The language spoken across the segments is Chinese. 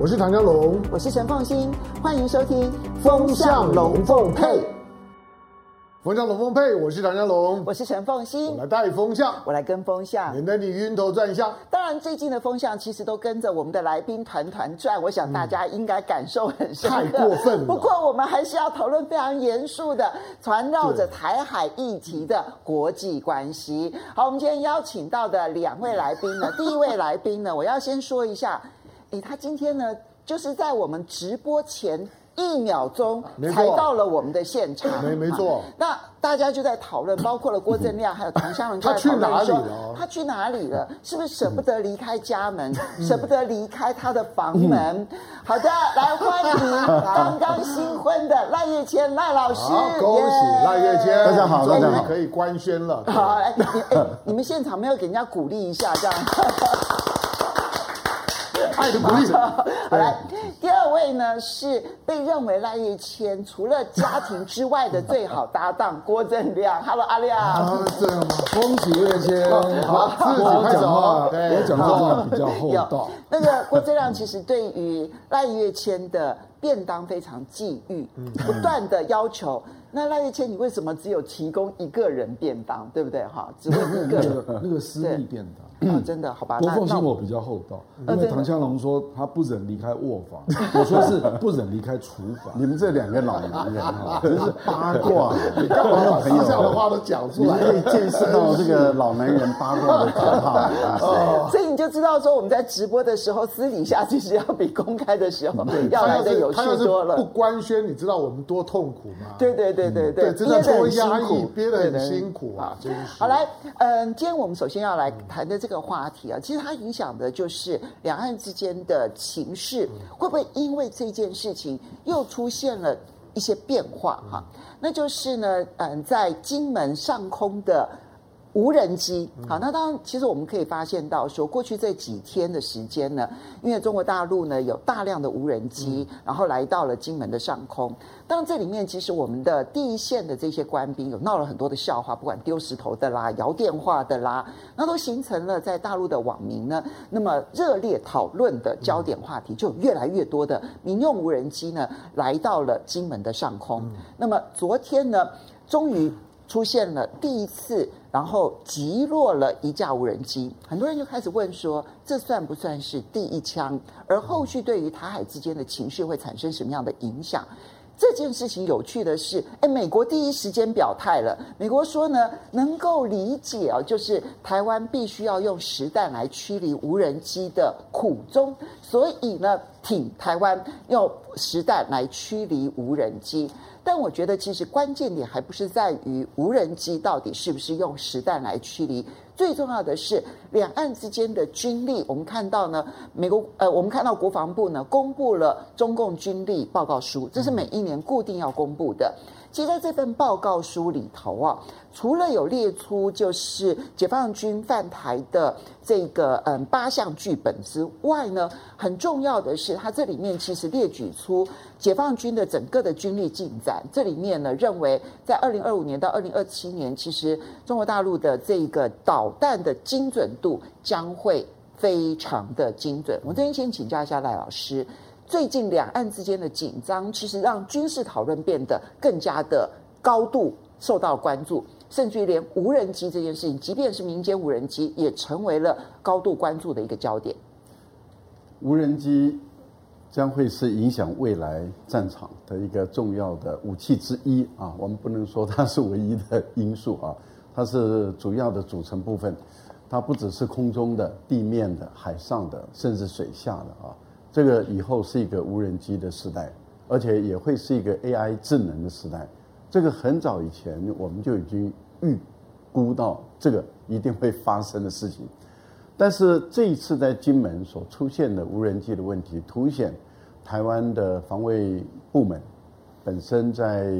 我是唐江龙，我是陈凤新，欢迎收听《风向龙凤配》。风向龙凤配，我是唐江龙，我是陈凤新，我来带风向，我来跟风向，免得你晕头转向。当然，最近的风向其实都跟着我们的来宾团团转，我想大家应该感受很深。太过分了。不过，我们还是要讨论非常严肃的环绕着台海议题的国际关系。好，我们今天邀请到的两位来宾呢，第一位来宾呢，我要先说一下，诶，他今天呢，就是在我们直播前。一秒钟才到了我们的现场，没没错。那大家就在讨论，包括了郭正亮还有唐湘龙，他去哪里了？他去哪里了？是不是舍不得离开家门，舍不得离开他的房门？好的，来欢迎刚刚新婚的赖月谦赖老师。好，恭喜赖月谦，大家好，大家好，可以官宣了。好，哎，你哎，你们现场没有给人家鼓励一下这样？爱的鼓励。好来，第二位呢是被认为赖岳谦除了家庭之外的最好搭档郭正亮。Hello，阿亮。啊，这样吗？恭喜岳谦。好，自己开始。对，我讲话比较厚道。那个郭正亮其实对于赖岳谦的便当非常觊觎，不断的要求。那赖月谦，你为什么只有提供一个人便当，对不对？哈，只有一个人。那个私密便当。啊，真的好吧？郭凤馨我比较厚道，因为唐湘龙说他不忍离开卧房，我说是不忍离开厨房。你们这两个老男人啊，真是八卦，你干嘛把朋友的话都讲出来？你可以见识到这个老男人八卦的可怕。所以你就知道说，我们在直播的时候，私底下其实要比公开的时候要来的有趣多了。不官宣，你知道我们多痛苦吗？对对对对对，真的很辛苦，憋得很辛苦啊！真是。好，来，嗯，今天我们首先要来谈的这个。这个话题啊，其实它影响的就是两岸之间的情势，会不会因为这件事情又出现了一些变化？哈，那就是呢，嗯，在金门上空的。无人机，好，那当然，其实我们可以发现到，说过去这几天的时间呢，因为中国大陆呢有大量的无人机，然后来到了金门的上空。当然，这里面其实我们的第一线的这些官兵有闹了很多的笑话，不管丢石头的啦、摇电话的啦，那都形成了在大陆的网民呢，那么热烈讨论的焦点话题，就越来越多的民用无人机呢来到了金门的上空。那么昨天呢，终于。出现了第一次，然后击落了一架无人机，很多人就开始问说，这算不算是第一枪？而后续对于台海之间的情绪会产生什么样的影响？这件事情有趣的是，哎，美国第一时间表态了，美国说呢，能够理解啊，就是台湾必须要用实弹来驱离无人机的苦衷，所以呢，挺台湾用实弹来驱离无人机。但我觉得，其实关键点还不是在于无人机到底是不是用实弹来驱离，最重要的是两岸之间的军力。我们看到呢，美国呃，我们看到国防部呢公布了中共军力报告书，这是每一年固定要公布的。其实在这份报告书里头啊，除了有列出就是解放军犯台的这个嗯八项剧本之外呢，很重要的是，它这里面其实列举出解放军的整个的军力进展。这里面呢，认为在二零二五年到二零二七年，其实中国大陆的这个导弹的精准度将会非常的精准。我这边先请教一下赖老师。最近两岸之间的紧张，其实让军事讨论变得更加的高度受到关注，甚至于连无人机这件事情，即便是民间无人机，也成为了高度关注的一个焦点。无人机将会是影响未来战场的一个重要的武器之一啊！我们不能说它是唯一的因素啊，它是主要的组成部分。它不只是空中的、地面的、海上的，甚至水下的啊。这个以后是一个无人机的时代，而且也会是一个 AI 智能的时代。这个很早以前我们就已经预估到这个一定会发生的事情。但是这一次在金门所出现的无人机的问题，凸显台湾的防卫部门本身在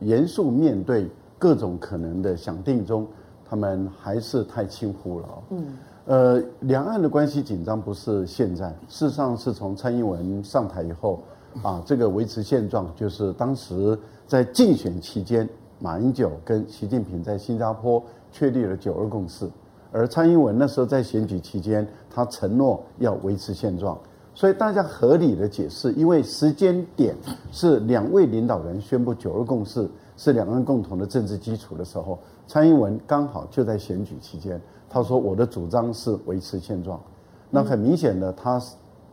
严肃面对各种可能的响定中，他们还是太轻忽了。嗯。呃，两岸的关系紧张不是现在，事实上是从蔡英文上台以后，啊，这个维持现状就是当时在竞选期间，马英九跟习近平在新加坡确立了九二共识，而蔡英文那时候在选举期间，他承诺要维持现状，所以大家合理的解释，因为时间点是两位领导人宣布九二共识是两岸共同的政治基础的时候，蔡英文刚好就在选举期间，他说我的主张是维持现状，那很明显的他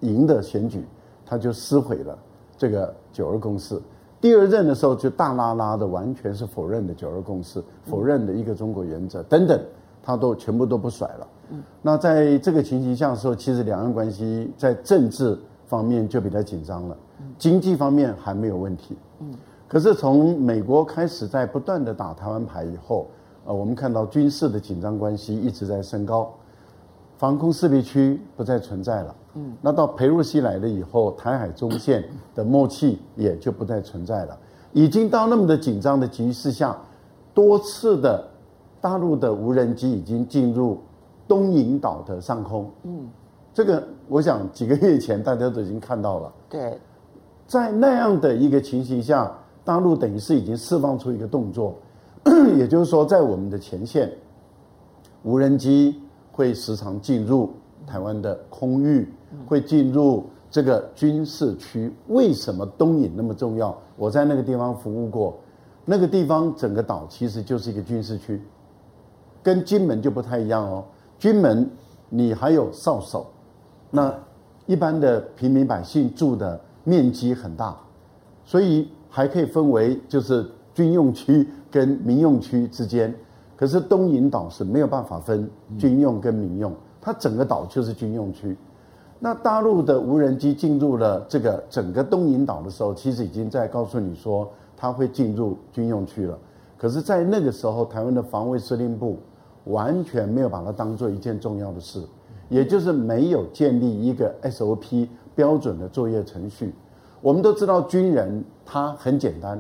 赢的选举，他就撕毁了这个九二共识。第二任的时候就大拉拉的完全是否认的九二共识，否认的一个中国原则等等，他都全部都不甩了。嗯，那在这个情形下的时候，其实两岸关系在政治方面就比较紧张了，经济方面还没有问题。嗯，可是从美国开始在不断的打台湾牌以后，呃，我们看到军事的紧张关系一直在升高，防空识别区不再存在了。嗯，那到裴洛西来了以后，台海中线的默契也就不再存在了。已经到那么的紧张的局势下，多次的大陆的无人机已经进入。东引岛的上空，嗯，这个我想几个月前大家都已经看到了。对，在那样的一个情形下，大陆等于是已经释放出一个动作，也就是说，在我们的前线，无人机会时常进入台湾的空域，会进入这个军事区。为什么东引那么重要？我在那个地方服务过，那个地方整个岛其实就是一个军事区，跟金门就不太一样哦。金门，你还有哨守，那一般的平民百姓住的面积很大，所以还可以分为就是军用区跟民用区之间。可是东引岛是没有办法分军用跟民用，它整个岛就是军用区。那大陆的无人机进入了这个整个东引岛的时候，其实已经在告诉你说它会进入军用区了。可是，在那个时候，台湾的防卫司令部。完全没有把它当做一件重要的事，也就是没有建立一个 SOP 标准的作业程序。我们都知道军人他很简单，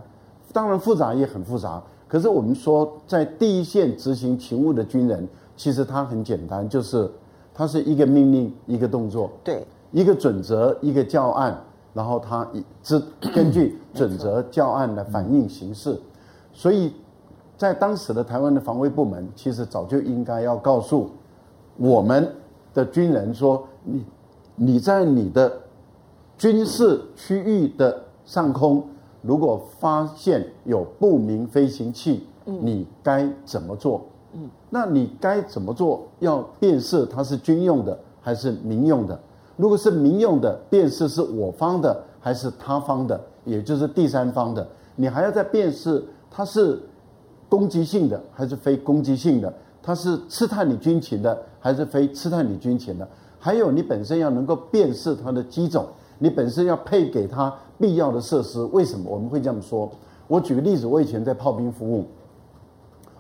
当然复杂也很复杂。可是我们说在第一线执行勤务的军人，其实他很简单，就是他是一个命令一个动作，对，一个准则一个教案，然后他以之根据准则教案来反映形式，所以。在当时的台湾的防卫部门，其实早就应该要告诉我们的军人说：你你在你的军事区域的上空，如果发现有不明飞行器，你该怎么做？嗯，那你该怎么做？要辨识它是军用的还是民用的？如果是民用的，辨识是我方的还是他方的，也就是第三方的，你还要再辨识它是。攻击性的还是非攻击性的？它是刺探你军情的还是非刺探你军情的？还有你本身要能够辨识它的机种，你本身要配给它必要的设施。为什么我们会这样说？我举个例子，我以前在炮兵服务，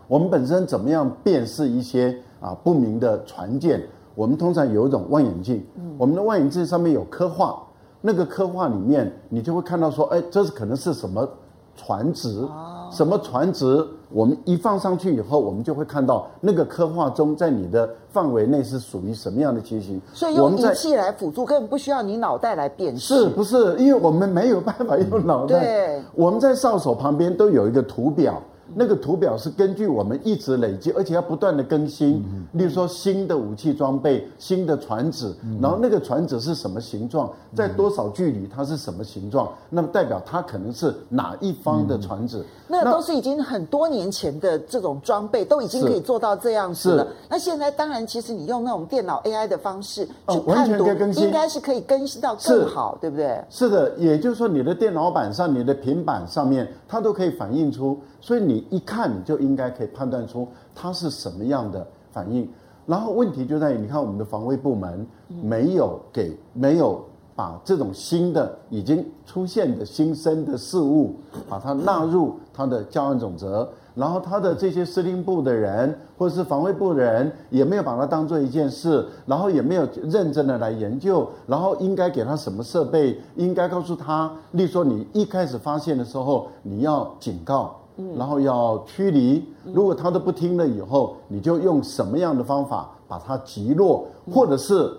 我们本身怎么样辨识一些啊不明的船舰？我们通常有一种望远镜，我们的望远镜上面有刻画，那个刻画里面你就会看到说，哎，这是可能是什么船只？什么船只？我们一放上去以后，我们就会看到那个刻画中，在你的范围内是属于什么样的情形。所以用仪器来辅助，根本不需要你脑袋来辨识。是不是？因为我们没有办法用脑袋。对。我们在哨所旁边都有一个图表。那个图表是根据我们一直累积，而且要不断的更新。例如说新的武器装备、新的船只，然后那个船只是什么形状，在多少距离它是什么形状，那么代表它可能是哪一方的船只。那都是已经很多年前的这种装备，都已经可以做到这样子了。那现在当然，其实你用那种电脑 AI 的方式去判读，应该是可以更新到更好，对不对？是的，也就是说，你的电脑板上、你的平板上面，它都可以反映出。所以你一看，你就应该可以判断出它是什么样的反应。然后问题就在于，你看我们的防卫部门没有给，没有把这种新的、已经出现的新生的事物，把它纳入它的教案总则。然后他的这些司令部的人，或者是防卫部的人，也没有把它当做一件事，然后也没有认真的来研究，然后应该给他什么设备，应该告诉他，例如说你一开始发现的时候，你要警告。然后要驱离，如果他都不听了以后，你就用什么样的方法把它击落，或者是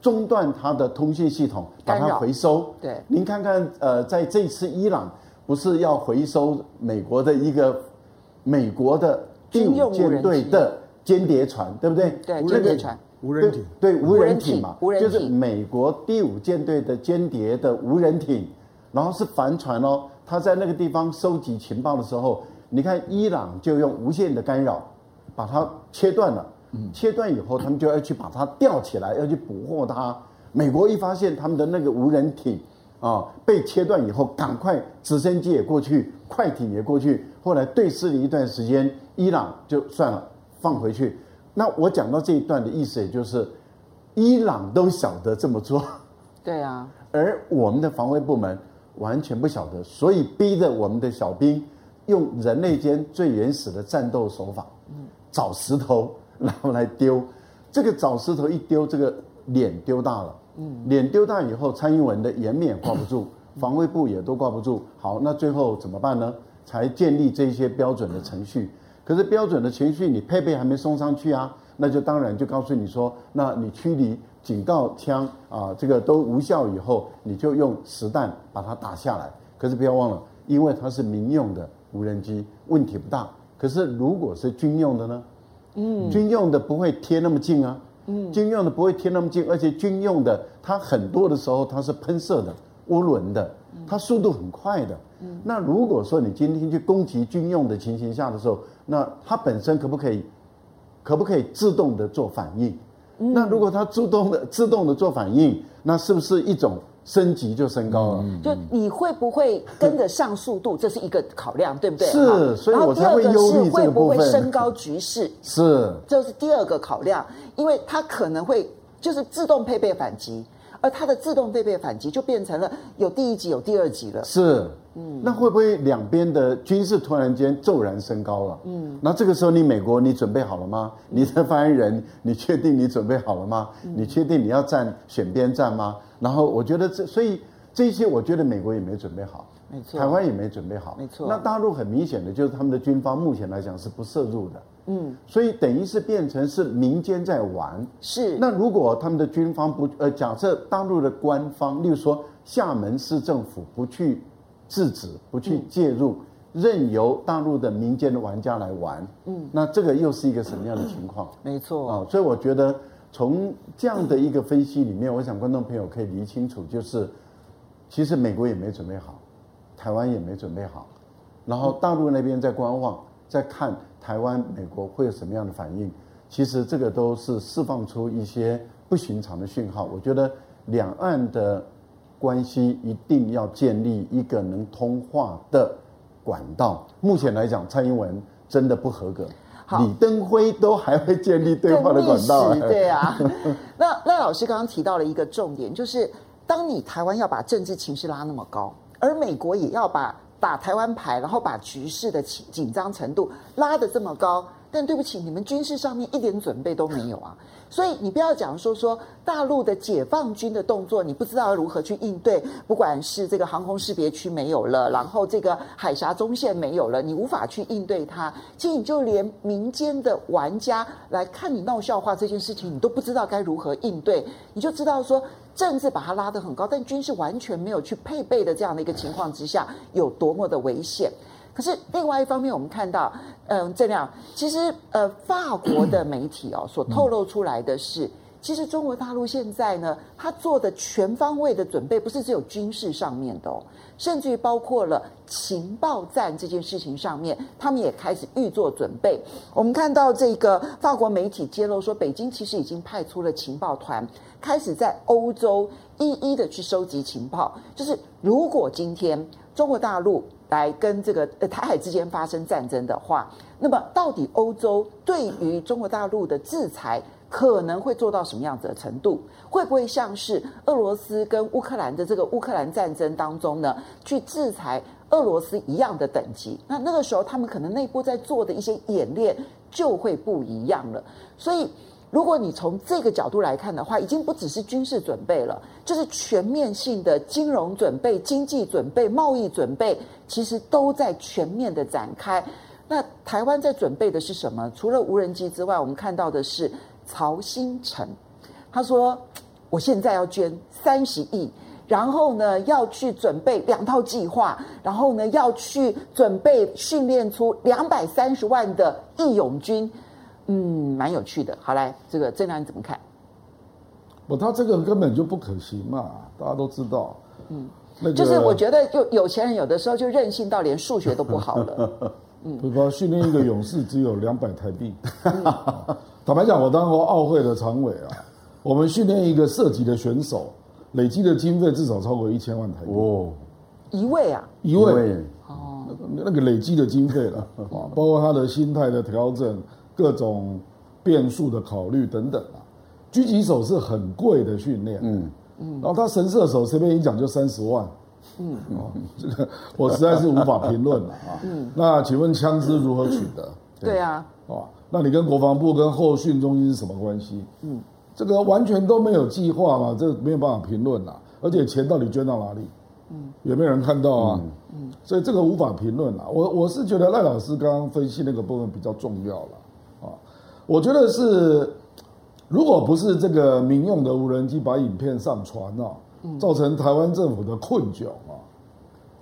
中断他的通信系统，把它回收。对，您看看，呃，在这次伊朗不是要回收美国的一个美国的第五舰队的间谍船，对不对？对，间谍船。无人艇，对，对无人艇嘛，无人艇，就是美国第五舰队的间谍的无人艇，然后是帆船哦。他在那个地方收集情报的时候，你看伊朗就用无线的干扰把它切断了。嗯，切断以后，他们就要去把它吊起来，要去捕获它。美国一发现他们的那个无人艇啊被切断以后，赶快直升机也过去，快艇也过去。后来对峙了一段时间，伊朗就算了，放回去。那我讲到这一段的意思，也就是伊朗都晓得这么做，对啊，而我们的防卫部门完全不晓得，所以逼着我们的小兵用人类间最原始的战斗手法，找石头然后来丢，这个找石头一丢，这个脸丢大了，脸丢大以后，蔡英文的颜面挂不住，防卫部也都挂不住，好，那最后怎么办呢？才建立这些标准的程序。可是标准的程序，你配备还没送上去啊，那就当然就告诉你说，那你驱离警告枪啊，这个都无效以后，你就用实弹把它打下来。可是不要忘了，因为它是民用的无人机，问题不大。可是如果是军用的呢？嗯，军用的不会贴那么近啊，嗯，军用的不会贴那么近，而且军用的它很多的时候它是喷射的、涡轮的，它速度很快的。嗯，那如果说你今天去攻击军用的情形下的时候，那它本身可不可以，可不可以自动的做反应？嗯、那如果它自动的自动的做反应，那是不是一种升级就升高了？嗯、就你会不会跟得上速度？这是一个考量，对不对？是，所以我才会忧虑这部分。然后第二个是会不会升高局势？是，这是第二个考量，因为它可能会就是自动配备反击。而它的自动配备反击就变成了有第一级有第二级了。是，嗯，那会不会两边的军事突然间骤然升高了？嗯，那这个时候你美国你准备好了吗？你的发言人，你确定你准备好了吗？你确定你要站选边站吗？然后我觉得这，所以这些我觉得美国也没准备好，没错，台湾也没准备好，没错。那大陆很明显的就是他们的军方目前来讲是不涉入的。嗯，所以等于是变成是民间在玩。是，那如果他们的军方不呃，假设大陆的官方，例如说厦门市政府不去制止、不去介入，嗯、任由大陆的民间的玩家来玩，嗯，那这个又是一个什么样的情况？没错啊，所以我觉得从这样的一个分析里面，我想观众朋友可以理清楚，就是其实美国也没准备好，台湾也没准备好，然后大陆那边在观望，在看。台湾、美国会有什么样的反应？其实这个都是释放出一些不寻常的讯号。我觉得两岸的关系一定要建立一个能通话的管道。目前来讲，蔡英文真的不合格。好李登辉都还会建立对话的管道。对啊。那那老师刚刚提到了一个重点，就是当你台湾要把政治情势拉那么高，而美国也要把。打台湾牌，然后把局势的紧紧张程度拉得这么高，但对不起，你们军事上面一点准备都没有啊！所以你不要讲说说大陆的解放军的动作，你不知道如何去应对。不管是这个航空识别区没有了，然后这个海峡中线没有了，你无法去应对它。其实你就连民间的玩家来看你闹笑话这件事情，你都不知道该如何应对，你就知道说。政治把它拉得很高，但军事完全没有去配备的这样的一个情况之下，有多么的危险。可是另外一方面，我们看到，嗯，这样其实呃，法国的媒体哦所透露出来的是，其实中国大陆现在呢，他做的全方位的准备，不是只有军事上面的哦，甚至于包括了情报战这件事情上面，他们也开始预做准备。我们看到这个法国媒体揭露说，北京其实已经派出了情报团。开始在欧洲一一的去收集情报，就是如果今天中国大陆来跟这个呃台海之间发生战争的话，那么到底欧洲对于中国大陆的制裁可能会做到什么样子的程度？会不会像是俄罗斯跟乌克兰的这个乌克兰战争当中呢，去制裁俄罗斯一样的等级？那那个时候他们可能内部在做的一些演练就会不一样了，所以。如果你从这个角度来看的话，已经不只是军事准备了，就是全面性的金融准备、经济准备、贸易准备，其实都在全面的展开。那台湾在准备的是什么？除了无人机之外，我们看到的是曹兴诚，他说：“我现在要捐三十亿，然后呢要去准备两套计划，然后呢要去准备训练出两百三十万的义勇军。”嗯，蛮有趣的。好来，这个郑亮你怎么看？不，他这个根本就不可行嘛，大家都知道。嗯，那个、就是我觉得，就有钱人有的时候就任性到连数学都不好了。嗯，不，训练一个勇士只有两百台币。嗯、坦白讲，我当过奥会的常委啊，我们训练一个射击的选手，累积的经费至少超过一千万台币。哦，一位啊，一位。哦，那个累积的经费了啊，包括他的心态的调整，各种变数的考虑等等啊。狙击手是很贵的训练，嗯嗯，然后他神射手随便一讲就三十万，嗯哦，这个 我实在是无法评论了啊。嗯，那请问枪支如何取得？对啊，哦，那你跟国防部跟后训中心是什么关系？嗯，这个完全都没有计划嘛，这没有办法评论啦。而且钱到底捐到哪里？嗯，也没有人看到啊。嗯，所以这个无法评论啦。我我是觉得赖老师刚刚分析那个部分比较重要了啊，我觉得是。如果不是这个民用的无人机把影片上传啊，造成台湾政府的困窘啊，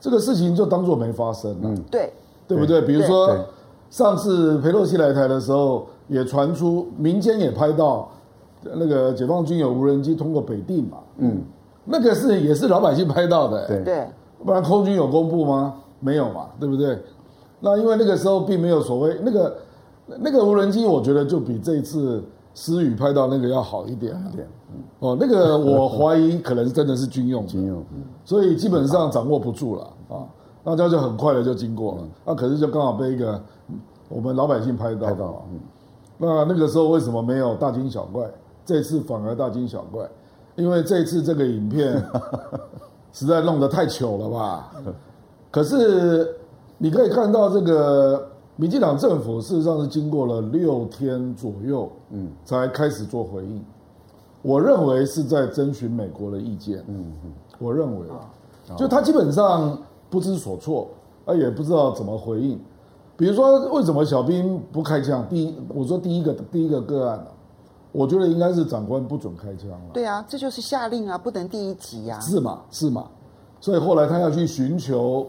这个事情就当做没发生了。嗯，对，对不对？比如说上次裴洛西来台的时候，也传出民间也拍到那个解放军有无人机通过北定嘛。嗯，那个是也是老百姓拍到的。对对，不然空军有公布吗？没有嘛，对不对？那因为那个时候并没有所谓那个那个无人机，我觉得就比这一次。思雨拍到那个要好一点一点，哦，那个我怀疑可能真的是军用，军用，所以基本上掌握不住了啊，大家就很快的就经过了，那可是就刚好被一个我们老百姓拍到，拍到，那那个时候为什么没有大惊小怪？这次反而大惊小怪，因为这次这个影片 实在弄得太糗了吧？可是你可以看到这个。民进党政府事实上是经过了六天左右，嗯，才开始做回应。我认为是在征询美国的意见，嗯嗯，我认为啊，就他基本上不知所措，啊也不知道怎么回应。比如说，为什么小兵不开枪？第一，我说第一个第一个个案，我觉得应该是长官不准开枪了。对啊，这就是下令啊，不能第一级呀。是嘛？是嘛？所以后来他要去寻求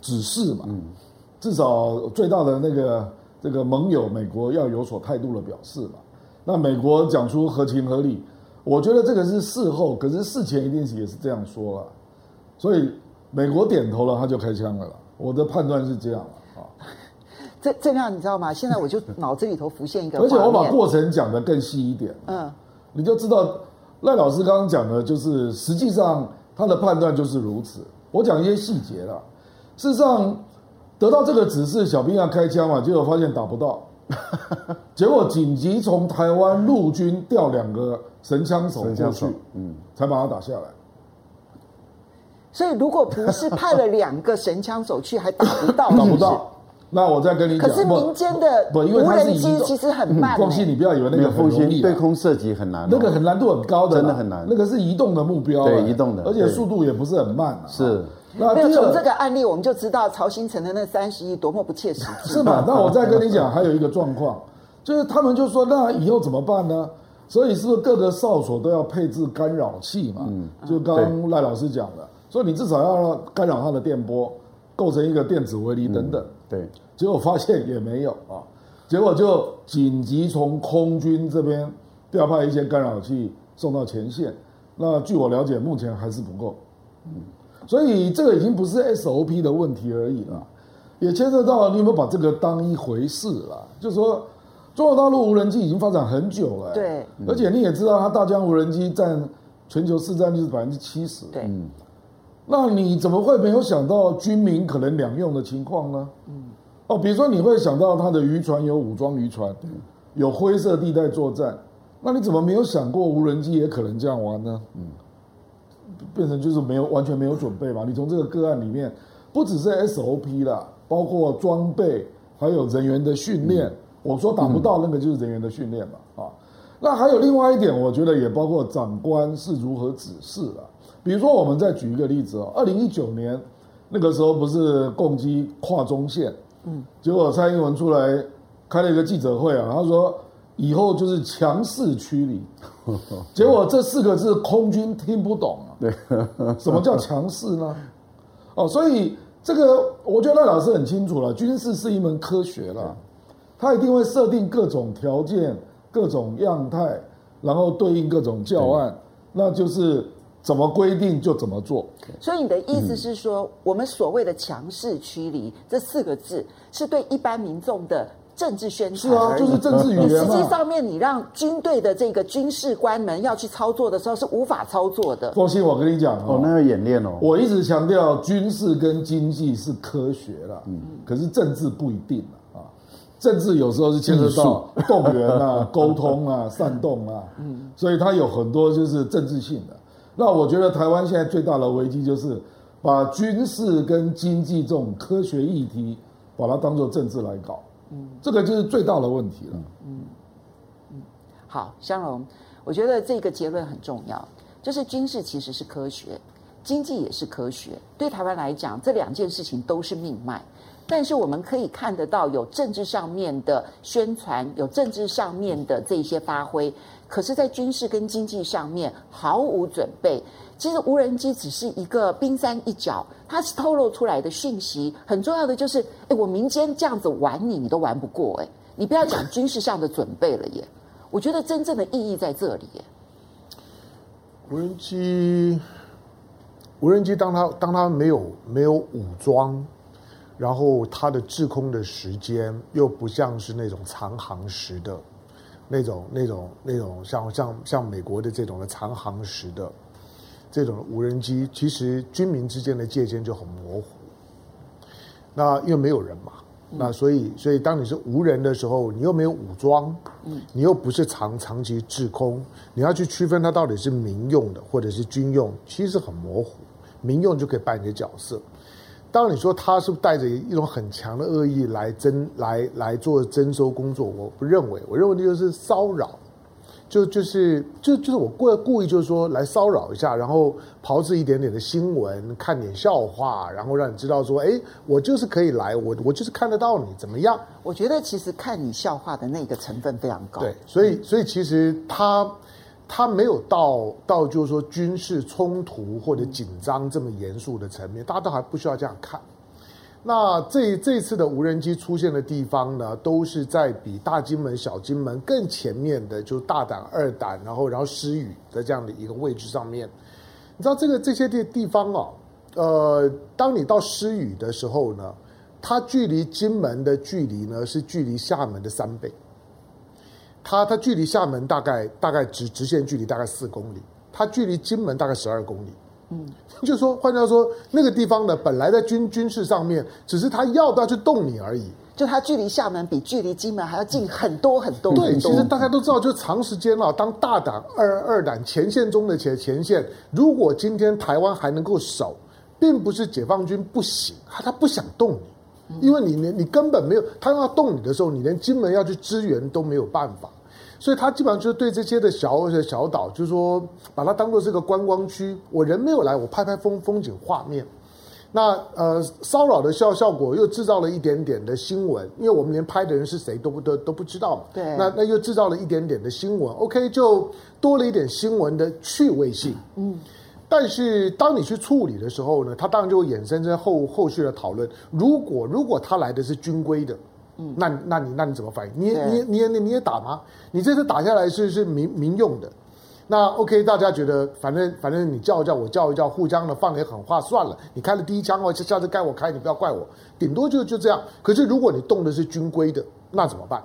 指示嘛。嗯。至少最大的那个这个盟友美国要有所态度的表示嘛，那美国讲出合情合理，我觉得这个是事后，可是事前一定是也是这样说了，所以美国点头了，他就开枪了。我的判断是这样啊。这这样你知道吗？现在我就脑子里头浮现一个，而且我把过程讲得更细一点，嗯，你就知道赖老师刚刚讲的就是实际上他的判断就是如此。我讲一些细节了，事实上。得到这个指示，小兵要开枪嘛，结果发现打不到，结果紧急从台湾陆军调两个神枪手过去，嗯，才把他打下来。所以，如果不是派了两个神枪手去，还打不到，打不到。那我再跟你讲，可是民间的无人机其实很慢。放心，你不要以为那个很容易，对空射击很难，那个很难度很高的，真的很难。那个是移动的目标，对，移动的，而且速度也不是很慢。是。那没有从这个案例，我们就知道曹新成的那三十亿多么不切实际。是吧？那我再跟你讲，还有一个状况，就是他们就说，那以后怎么办呢？所以是不是各个哨所都要配置干扰器嘛？嗯，就刚刚赖老师讲的，所以你至少要干扰它的电波，构成一个电子围篱等等。对，结果发现也没有啊，结果就紧急从空军这边调派一些干扰器送到前线。那据我了解，目前还是不够。嗯。所以这个已经不是 SOP 的问题而已了，也牵涉到你有没有把这个当一回事了。就是说，中国大陆无人机已经发展很久了，对，而且你也知道，它大疆无人机占全球市占率是百分之七十，对，嗯，那你怎么会没有想到军民可能两用的情况呢？嗯，哦，比如说你会想到它的渔船有武装渔船，有灰色地带作战，那你怎么没有想过无人机也可能这样玩呢？嗯。变成就是没有完全没有准备嘛？你从这个个案里面，不只是 SOP 啦，包括装备，还有人员的训练。我说打不到那个就是人员的训练嘛，啊，那还有另外一点，我觉得也包括长官是如何指示了。比如说，我们再举一个例子哦，二零一九年那个时候不是共机跨中线，嗯，结果蔡英文出来开了一个记者会啊，他说。以后就是强势驱离，结果这四个字空军听不懂啊。对，什么叫强势呢？哦，所以这个我觉得赖老师很清楚了，军事是一门科学了，他一定会设定各种条件、各种样态，然后对应各种教案，那就是怎么规定就怎么做。所以你的意思是说，嗯、我们所谓的强势驱离这四个字，是对一般民众的。政治宣传是啊，就是政治语言。实际上面，你让军队的这个军事官们要去操作的时候，是无法操作的。放心，我跟你讲哦，那要演练哦，我一直强调军事跟经济是科学了，嗯，可是政治不一定了啊。政治有时候是牵涉到动员啊、沟通啊、煽动啊，嗯，所以它有很多就是政治性的。那我觉得台湾现在最大的危机就是把军事跟经济这种科学议题，把它当做政治来搞。嗯，这个就是最大的问题了。嗯嗯，好，香龙，我觉得这个结论很重要，就是军事其实是科学，经济也是科学。对台湾来讲，这两件事情都是命脉。但是我们可以看得到，有政治上面的宣传，有政治上面的这些发挥，可是，在军事跟经济上面毫无准备。其实无人机只是一个冰山一角，它是透露出来的讯息。很重要的就是，哎，我民间这样子玩你，你都玩不过，哎，你不要讲军事上的准备了耶。我觉得真正的意义在这里耶。无人机，无人机，当它当它没有没有武装，然后它的滞空的时间又不像是那种长航时的，那种那种那种像像像美国的这种的长航时的。这种无人机其实军民之间的界限就很模糊。那因为没有人嘛，那所以所以当你是无人的时候，你又没有武装，你又不是长长期制空，你要去区分它到底是民用的或者是军用，其实很模糊。民用就可以扮演角色。当你说他是带着一种很强的恶意来征来来做征收工作，我不认为，我认为这就是骚扰。就就是就就是我故故意就是说来骚扰一下，然后炮制一点点的新闻，看点笑话，然后让你知道说，哎，我就是可以来，我我就是看得到你怎么样？我觉得其实看你笑话的那个成分非常高。对，所以所以其实他他没有到到就是说军事冲突或者紧张这么严肃的层面，大家都还不需要这样看。那这这次的无人机出现的地方呢，都是在比大金门、小金门更前面的，就大胆、二胆，然后然后狮屿的这样的一个位置上面。你知道这个这些地地方啊，呃，当你到狮屿的时候呢，它距离金门的距离呢是距离厦门的三倍。它它距离厦门大概大概直直线距离大概四公里，它距离金门大概十二公里。嗯，就是说，换句话说，那个地方呢，本来在军军事上面，只是他要不要去动你而已。就它距离厦门比距离金门还要近很多很多。对，其实大家都知道，就长时间啊，当大胆二二胆前线中的前前线，如果今天台湾还能够守，并不是解放军不行，他他不想动你，因为你连你根本没有，他要动你的时候，你连金门要去支援都没有办法。所以他基本上就是对这些的小小岛，就是说把它当做是个观光区。我人没有来，我拍拍风风景画面。那呃骚扰的效效果又制造了一点点的新闻，因为我们连拍的人是谁都不都都不知道嘛。对。那那又制造了一点点的新闻，OK，就多了一点新闻的趣味性。嗯。但是当你去处理的时候呢，它当然就会衍生成后后续的讨论。如果如果他来的是军规的。嗯，那那你那你怎么反应？你你你你你也打吗？你这次打下来是是民民用的，那 OK，大家觉得反正反正你叫一叫我叫一叫，互相的放点狠话算了。你开了第一枪哦，下次该我开，你不要怪我，顶多就就这样。可是如果你动的是军规的，那怎么办？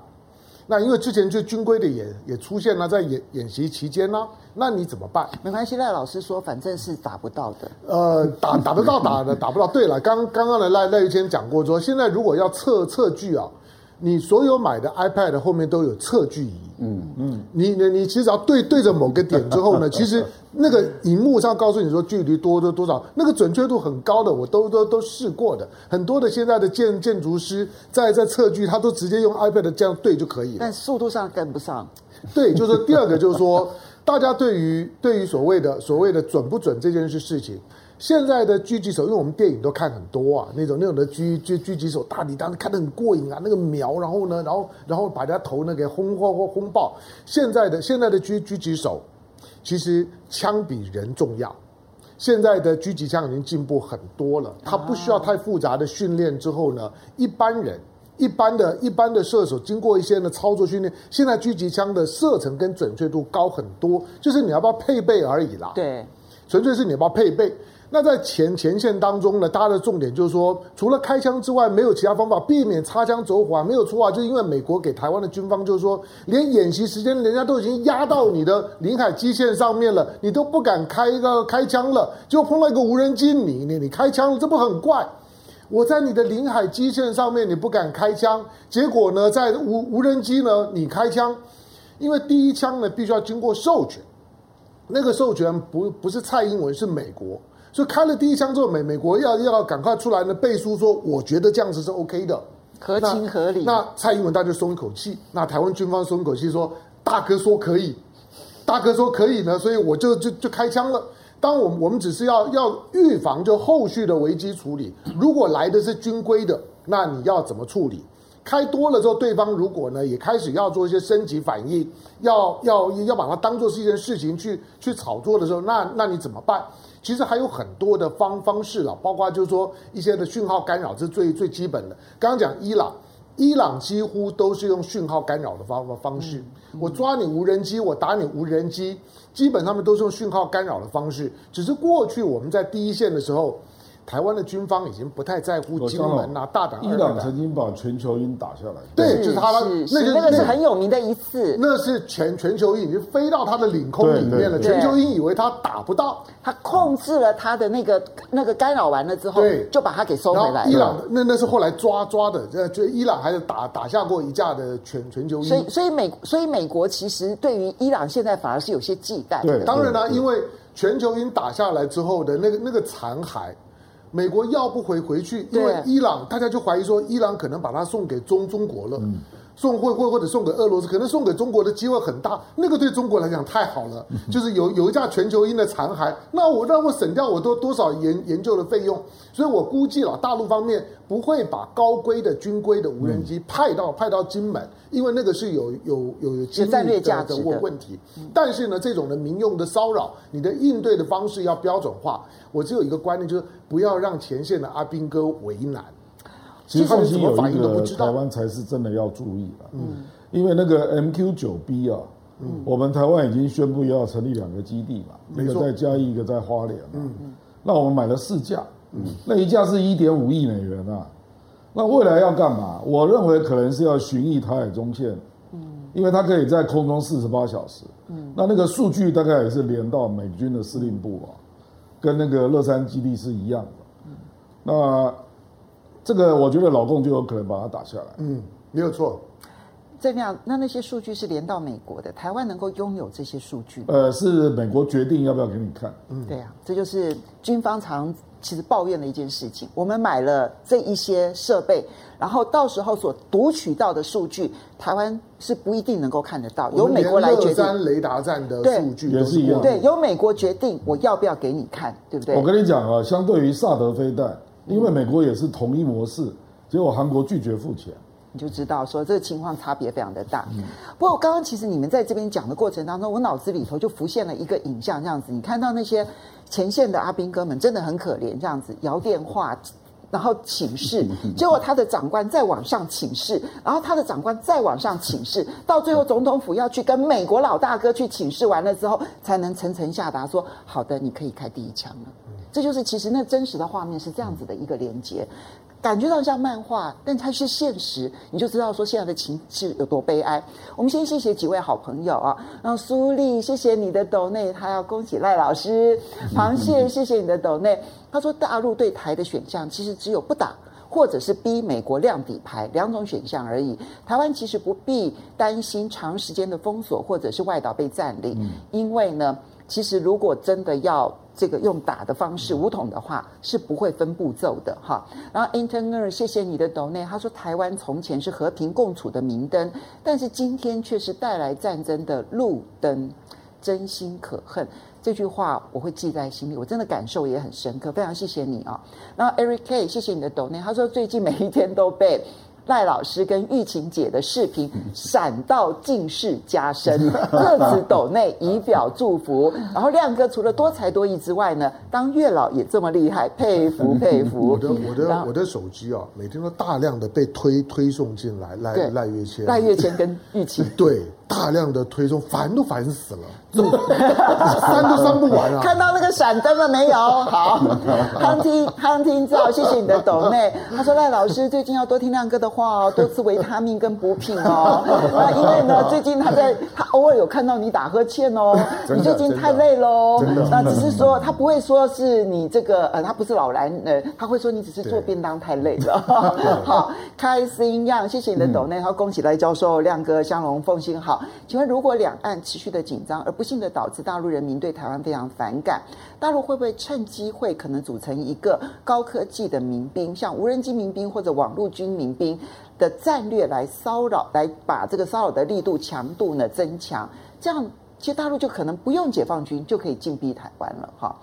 那因为之前就军规的也也出现了，在演演习期间呢，那你怎么办？没关系，赖老师说反正是打不到的。呃，打打得到打的打不到。对了，刚刚刚的赖赖玉谦讲过说，现在如果要测测距啊。你所有买的 iPad 后面都有测距仪，嗯嗯，你你你其实要对对着某个点之后呢，其实那个荧幕上告诉你说距离多多多少，那个准确度很高的，我都都都试过的。很多的现在的建建筑师在在测距，他都直接用 iPad 这样对就可以了。但速度上跟不上。对，就是第二个就是说，大家对于对于所谓的所谓的准不准这件事事情。现在的狙击手，因为我们电影都看很多啊，那种那种的狙狙狙击手，大抵当时看得很过瘾啊，那个瞄，然后呢，然后然后把人家头呢给轰轰轰轰爆。现在的现在的狙狙击手，其实枪比人重要。现在的狙击枪已经进步很多了，它不需要太复杂的训练之后呢，一般人一般的一般的射手经过一些的操作训练，现在狙击枪的射程跟准确度高很多，就是你要不要配备而已啦。对，纯粹是你要不要配备。那在前前线当中呢，大家的重点就是说，除了开枪之外，没有其他方法避免擦枪走火啊，没有错啊。就因为美国给台湾的军方就是说，连演习时间人家都已经压到你的领海基线上面了，你都不敢开一个开枪了，就碰到一个无人机，你你你开枪了，这不很怪？我在你的领海基线上面，你不敢开枪，结果呢，在无无人机呢，你开枪，因为第一枪呢必须要经过授权，那个授权不不是蔡英文，是美国。所以开了第一枪之后，美美国要要赶快出来呢背书说，我觉得这样子是 OK 的，合情合理。那，那蔡英文大家就松一口气，那台湾军方松一口气说，大哥说可以，大哥说可以呢，所以我就就就开枪了。当我们我们只是要要预防就后续的危机处理，如果来的是军规的，那你要怎么处理？开多了之后，对方如果呢也开始要做一些升级反应，要要要把它当做是一件事情去去炒作的时候，那那你怎么办？其实还有很多的方方式了，包括就是说一些的讯号干扰，这是最最基本的。刚刚讲伊朗，伊朗几乎都是用讯号干扰的方方式。我抓你无人机，我打你无人机，基本上面都是用讯号干扰的方式。只是过去我们在第一线的时候。台湾的军方已经不太在乎金门啊，大胆。伊朗曾经把全球鹰打下来，对，就是他，那个那个是很有名的一次。那是全全球鹰已经飞到他的领空里面了，全球鹰以为他打不到，他控制了他的那个那个干扰完了之后，对，就把他给收回来了。伊朗那那是后来抓抓的，这就伊朗还是打打下过一架的全全球鹰。所以所以美所以美国其实对于伊朗现在反而是有些忌惮。对，当然啦，因为全球鹰打下来之后的那个那个残骸。美国要不回回去，因为伊朗大家就怀疑说，伊朗可能把它送给中中国了，嗯、送会会或者送给俄罗斯，可能送给中国的机会很大。那个对中国来讲太好了，嗯、就是有有一架全球鹰的残骸，那我让我省掉我多多少研研究的费用，所以我估计了大陆方面不会把高规的军规的无人机派到、嗯、派到金门，因为那个是有有有有战略价值的问题。但是呢，这种的民用的骚扰，你的应对的方式要标准化。我只有一个观念，就是不要让前线的阿兵哥为难。其实放心有一个台湾才是真的要注意了，嗯，因为那个 MQ 九 B 啊，嗯，我们台湾已经宣布要成立两个基地嘛，一个在嘉义，一个在花莲，嗯嗯，那我们买了四架，嗯，那一架是一点五亿美元啊，那未来要干嘛？我认为可能是要巡弋台海中线，嗯，因为它可以在空中四十八小时，嗯，那那个数据大概也是连到美军的司令部啊。跟那个乐山基地是一样的，那这个我觉得老共就有可能把它打下来。嗯，没有错。这样，那那些数据是连到美国的，台湾能够拥有这些数据？呃，是美国决定要不要给你看。嗯，对啊，这就是军方常其实抱怨的一件事情。我们买了这一些设备，然后到时候所读取到的数据，台湾是不一定能够看得到，由美国来决定。雷达站的数据也是一样，对，由美国决定我要不要给你看，对不对？我跟你讲啊，相对于萨德飞弹，因为美国也是同一模式，结果韩国拒绝付钱。你就知道说这个情况差别非常的大。嗯、不过刚刚其实你们在这边讲的过程当中，我脑子里头就浮现了一个影像，这样子，你看到那些前线的阿兵哥们真的很可怜，这样子摇电话，然后请示，结果他的长官再往上请示，然后他的长官再往上请示，到最后总统府要去跟美国老大哥去请示完了之后，才能层层下达说好的，你可以开第一枪了。这就是其实那真实的画面是这样子的一个连接。感觉到像漫画，但它是现实，你就知道说现在的情势有多悲哀。我们先谢谢几位好朋友啊，然后苏丽，谢谢你的抖内，他要恭喜赖老师。螃蟹，谢谢你的抖内，他说大陆对台的选项其实只有不打，或者是逼美国亮底牌两种选项而已。台湾其实不必担心长时间的封锁或者是外岛被占领，因为呢，其实如果真的要。这个用打的方式，武统的话是不会分步骤的哈。然后 Interner，谢谢你的 donate。他说台湾从前是和平共处的明灯，但是今天却是带来战争的路灯，真心可恨。这句话我会记在心里，我真的感受也很深刻。非常谢谢你啊。然后 Eric K，谢谢你的 donate。他说最近每一天都被赖老师跟玉琴姐的视频，闪到近视加深，各自抖内以表祝福。然后亮哥除了多才多艺之外呢，当月老也这么厉害，佩服 佩服。我的我的我的手机啊，每天都大量的被推推送进来，赖赖月谦，赖月谦跟玉琴，对，大量的推送，烦都烦死了，删都删不完啊！看到那个闪灯了没有？好，康听康听照，谢谢你的抖内。他说赖老师最近要多听亮哥的话哦，多吃维他命跟补品哦。那因为呢，最近他在他偶尔有看到你打呵欠哦，你最近太累喽。那只是说他不会说是你这个呃，他不是老男人，他会说你只是做便当太累了。好，开心样，谢谢你的抖内。好，恭喜赖教授、亮哥、香龙、凤心好。请问如果两岸持续的紧张，而不幸的导致大陆人民对台湾非常反感，大陆会不会趁机会可能组成一个高科技的民兵，像无人机民兵或者网络军民兵的战略来骚扰，来把这个骚扰的力度强度呢增强？这样其实大陆就可能不用解放军就可以进逼台湾了哈。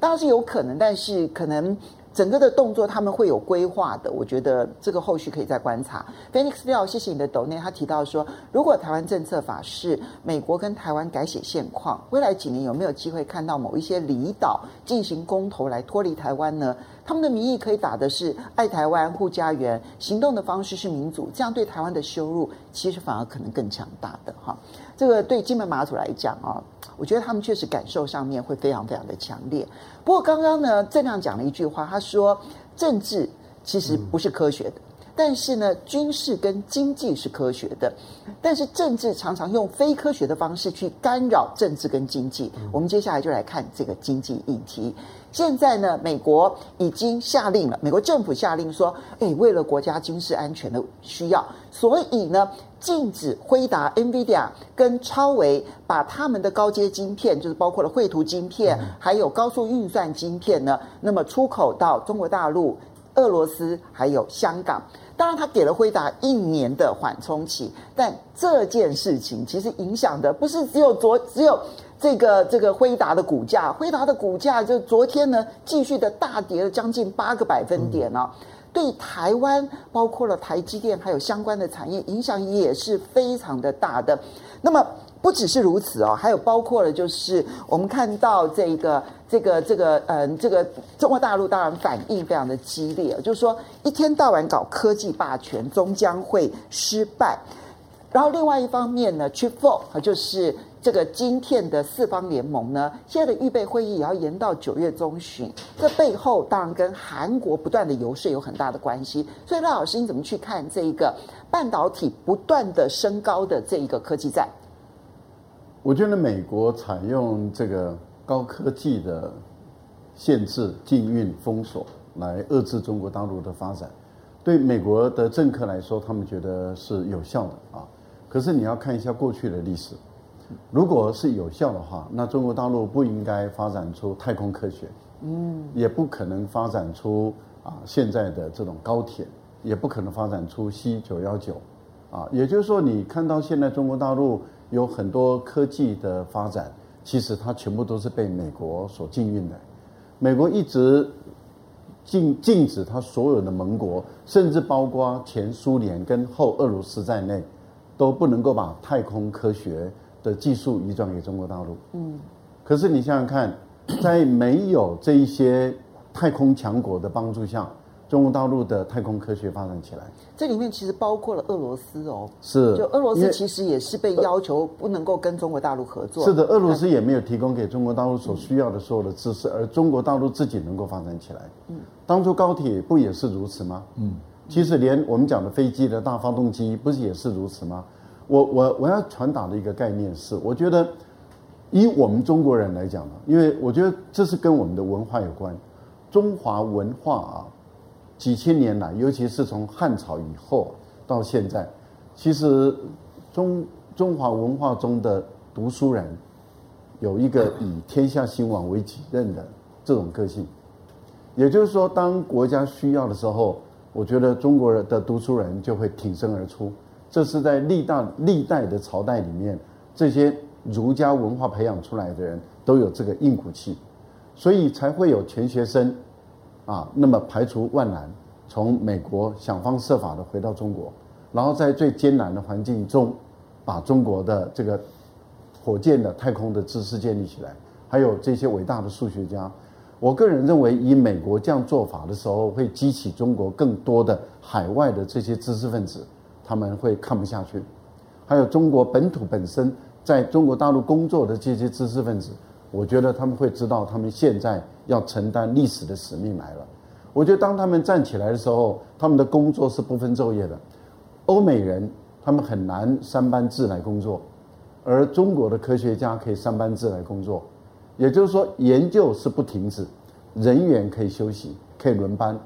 当然是有可能，但是可能。整个的动作他们会有规划的，我觉得这个后续可以再观察。Phoenix 廖，谢谢你的抖内，他提到说，如果台湾政策法是美国跟台湾改写现况，未来几年有没有机会看到某一些离岛进行公投来脱离台湾呢？他们的名义可以打的是爱台湾、护家园，行动的方式是民主，这样对台湾的羞辱其实反而可能更强大的哈。这个对金门马祖来讲啊，我觉得他们确实感受上面会非常非常的强烈。不过刚刚呢，郑亮讲了一句话，他说政治其实不是科学的，但是呢，军事跟经济是科学的，但是政治常常用非科学的方式去干扰政治跟经济。我们接下来就来看这个经济议题。现在呢，美国已经下令了，美国政府下令说，诶，为了国家军事安全的需要，所以呢，禁止辉达、NVIDIA 跟超微把他们的高阶晶片，就是包括了绘图晶片，还有高速运算晶片呢，那么出口到中国大陆、俄罗斯还有香港。当然，他给了辉达一年的缓冲期，但这件事情其实影响的不是只有昨只有。这个这个辉达的股价，辉达的股价就昨天呢继续的大跌了将近八个百分点啊，对台湾包括了台积电还有相关的产业影响也是非常的大的。那么不只是如此哦，还有包括了就是我们看到这个这个这个嗯这个中国大陆当然反应非常的激烈，就是说一天到晚搞科技霸权终将会失败。然后另外一方面呢，Chip Four 就是。这个晶片的四方联盟呢，现在的预备会议也要延到九月中旬。这背后当然跟韩国不断的游说有很大的关系。所以赖老师，你怎么去看这一个半导体不断的升高的这一个科技战？我觉得美国采用这个高科技的限制、禁运、封锁来遏制中国大陆的发展，对美国的政客来说，他们觉得是有效的啊。可是你要看一下过去的历史。如果是有效的话，那中国大陆不应该发展出太空科学，嗯，也不可能发展出啊现在的这种高铁，也不可能发展出 C 九幺九，啊，也就是说，你看到现在中国大陆有很多科技的发展，其实它全部都是被美国所禁运的，美国一直禁禁止它所有的盟国，甚至包括前苏联跟后俄罗斯在内，都不能够把太空科学。的技术移转给中国大陆，嗯，可是你想想看，在没有这一些太空强国的帮助下，中国大陆的太空科学发展起来，这里面其实包括了俄罗斯哦，是，就俄罗斯其实也是被要求不能够跟中国大陆合作，是的，俄罗斯也没有提供给中国大陆所需要的所有的知识，而中国大陆自己能够发展起来，嗯，当初高铁不也是如此吗？嗯，其实连我们讲的飞机的大发动机不是也是如此吗？我我我要传达的一个概念是，我觉得以我们中国人来讲呢，因为我觉得这是跟我们的文化有关。中华文化啊，几千年来，尤其是从汉朝以后到现在，其实中中华文化中的读书人有一个以天下兴亡为己任的这种个性。也就是说，当国家需要的时候，我觉得中国人的读书人就会挺身而出。这是在历代历代的朝代里面，这些儒家文化培养出来的人都有这个硬骨气，所以才会有钱学森，啊，那么排除万难，从美国想方设法的回到中国，然后在最艰难的环境中，把中国的这个火箭的太空的知识建立起来，还有这些伟大的数学家。我个人认为，以美国这样做法的时候，会激起中国更多的海外的这些知识分子，他们会看不下去。还有中国本土本身在中国大陆工作的这些知识分子，我觉得他们会知道，他们现在要承担历史的使命来了。我觉得当他们站起来的时候，他们的工作是不分昼夜的。欧美人他们很难三班制来工作，而中国的科学家可以三班制来工作。也就是说，研究是不停止，人员可以休息，可以轮班。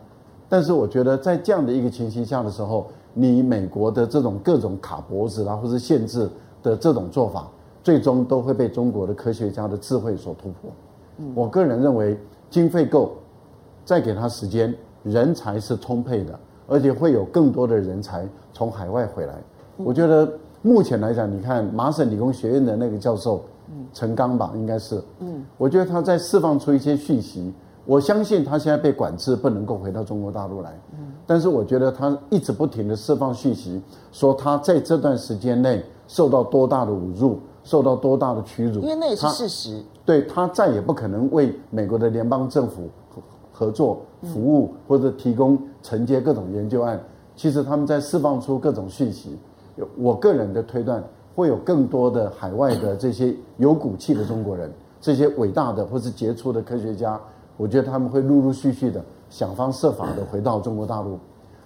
但是，我觉得在这样的一个情形下的时候，你美国的这种各种卡脖子啦，或是限制的这种做法，最终都会被中国的科学家的智慧所突破。我个人认为，经费够，再给他时间，人才是充沛的，而且会有更多的人才从海外回来。我觉得目前来讲，你看麻省理工学院的那个教授。陈刚吧，应该是。嗯，我觉得他在释放出一些讯息。我相信他现在被管制，不能够回到中国大陆来。嗯，但是我觉得他一直不停的释放讯息，说他在这段时间内受到多大的侮辱，受到多大的屈辱。因为那也是事实。他对他再也不可能为美国的联邦政府合作服务，或者提供承接各种研究案。其实他们在释放出各种讯息。我个人的推断。会有更多的海外的这些有骨气的中国人，这些伟大的或是杰出的科学家，我觉得他们会陆陆续续的想方设法的回到中国大陆。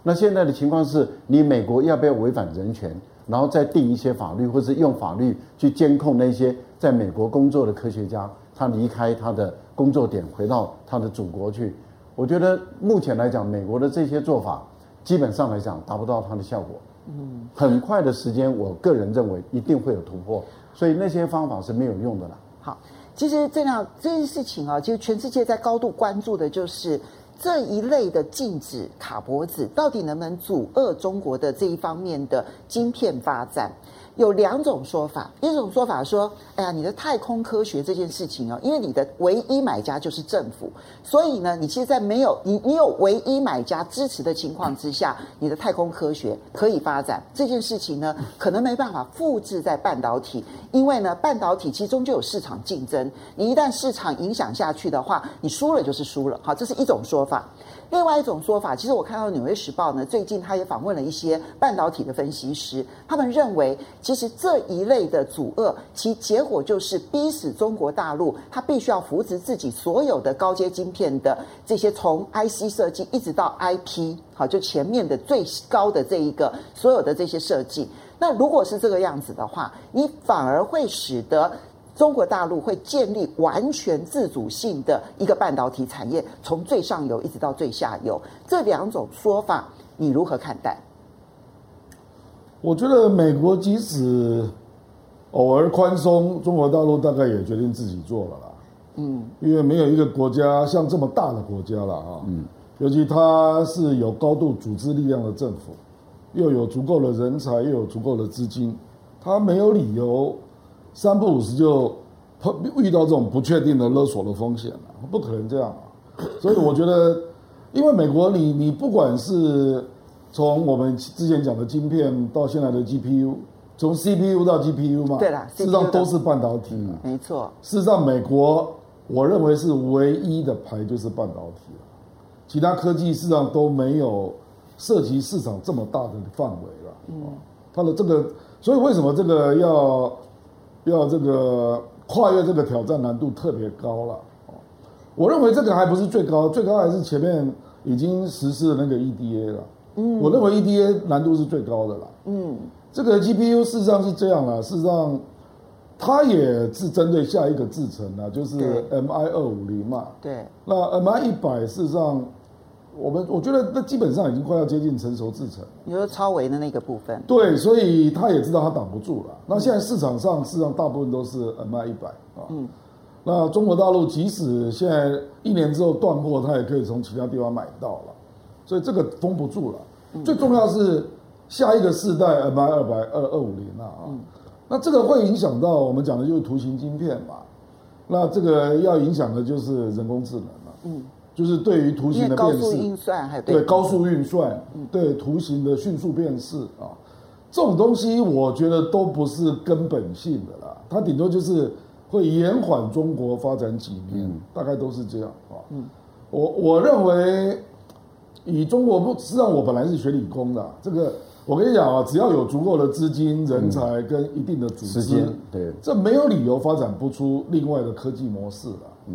那现在的情况是，你美国要不要违反人权，然后再定一些法律，或是用法律去监控那些在美国工作的科学家，他离开他的工作点，回到他的祖国去？我觉得目前来讲，美国的这些做法，基本上来讲达不到它的效果。嗯，很快的时间，我个人认为一定会有突破，所以那些方法是没有用的了。好，其实这样这件事情啊，其实全世界在高度关注的就是这一类的禁止卡脖子，到底能不能阻遏中国的这一方面的晶片发展？有两种说法，一种说法说，哎呀，你的太空科学这件事情哦，因为你的唯一买家就是政府，所以呢，你其实，在没有你你有唯一买家支持的情况之下，你的太空科学可以发展。这件事情呢，可能没办法复制在半导体，因为呢，半导体其中就有市场竞争，你一旦市场影响下去的话，你输了就是输了，好，这是一种说法。另外一种说法，其实我看到《纽约时报》呢，最近他也访问了一些半导体的分析师，他们认为，其实这一类的阻遏，其结果就是逼死中国大陆，它必须要扶持自己所有的高阶晶片的这些从 IC 设计一直到 IP，好，就前面的最高的这一个所有的这些设计。那如果是这个样子的话，你反而会使得。中国大陆会建立完全自主性的一个半导体产业，从最上游一直到最下游。这两种说法，你如何看待？我觉得美国即使偶尔宽松，中国大陆大概也决定自己做了啦。嗯，因为没有一个国家像这么大的国家了啊。嗯，尤其它是有高度组织力量的政府，又有足够的人才，又有足够的资金，它没有理由。三不五时就碰遇到这种不确定的勒索的风险了，不可能这样啊！所以我觉得，因为美国你你不管是从我们之前讲的晶片到现在的 GPU，从 CPU 到 GPU 嘛，对啦，事实上都是半导体，没错。事实上，美国我认为是唯一的牌就是半导体了，其他科技事实上都没有涉及市场这么大的范围了。嗯，它的这个，所以为什么这个要？要这个跨越这个挑战难度特别高了，我认为这个还不是最高，最高还是前面已经实施的那个 EDA 了。嗯，我认为 EDA 难度是最高的啦。嗯，这个 GPU 事实上是这样啦，事实上它也是针对下一个制程啊，就是 MI 二五零嘛。对，那 MI 一百事实上。我们我觉得那基本上已经快要接近成熟制程。你说超维的那个部分？对，所以他也知道他挡不住了。那现在市场上事实上大部分都是 MI 一百啊。嗯。那中国大陆即使现在一年之后断货，它也可以从其他地方买到了，所以这个封不住了。嗯。最重要是下一个世代 MI 二百二二五零了啊。嗯。那这个会影响到我们讲的就是图形晶片嘛。那这个要影响的就是人工智能了。嗯。就是对于图形的辨识，高速运算还对高速运算，对图形的迅速辨识啊，这种东西我觉得都不是根本性的啦，它顶多就是会延缓中国发展几年，大概都是这样啊。嗯我我认为以中国不，实际上我本来是学理工的，这个。我跟你讲啊，只要有足够的资金、人才跟一定的组织，对，这没有理由发展不出另外的科技模式了。嗯，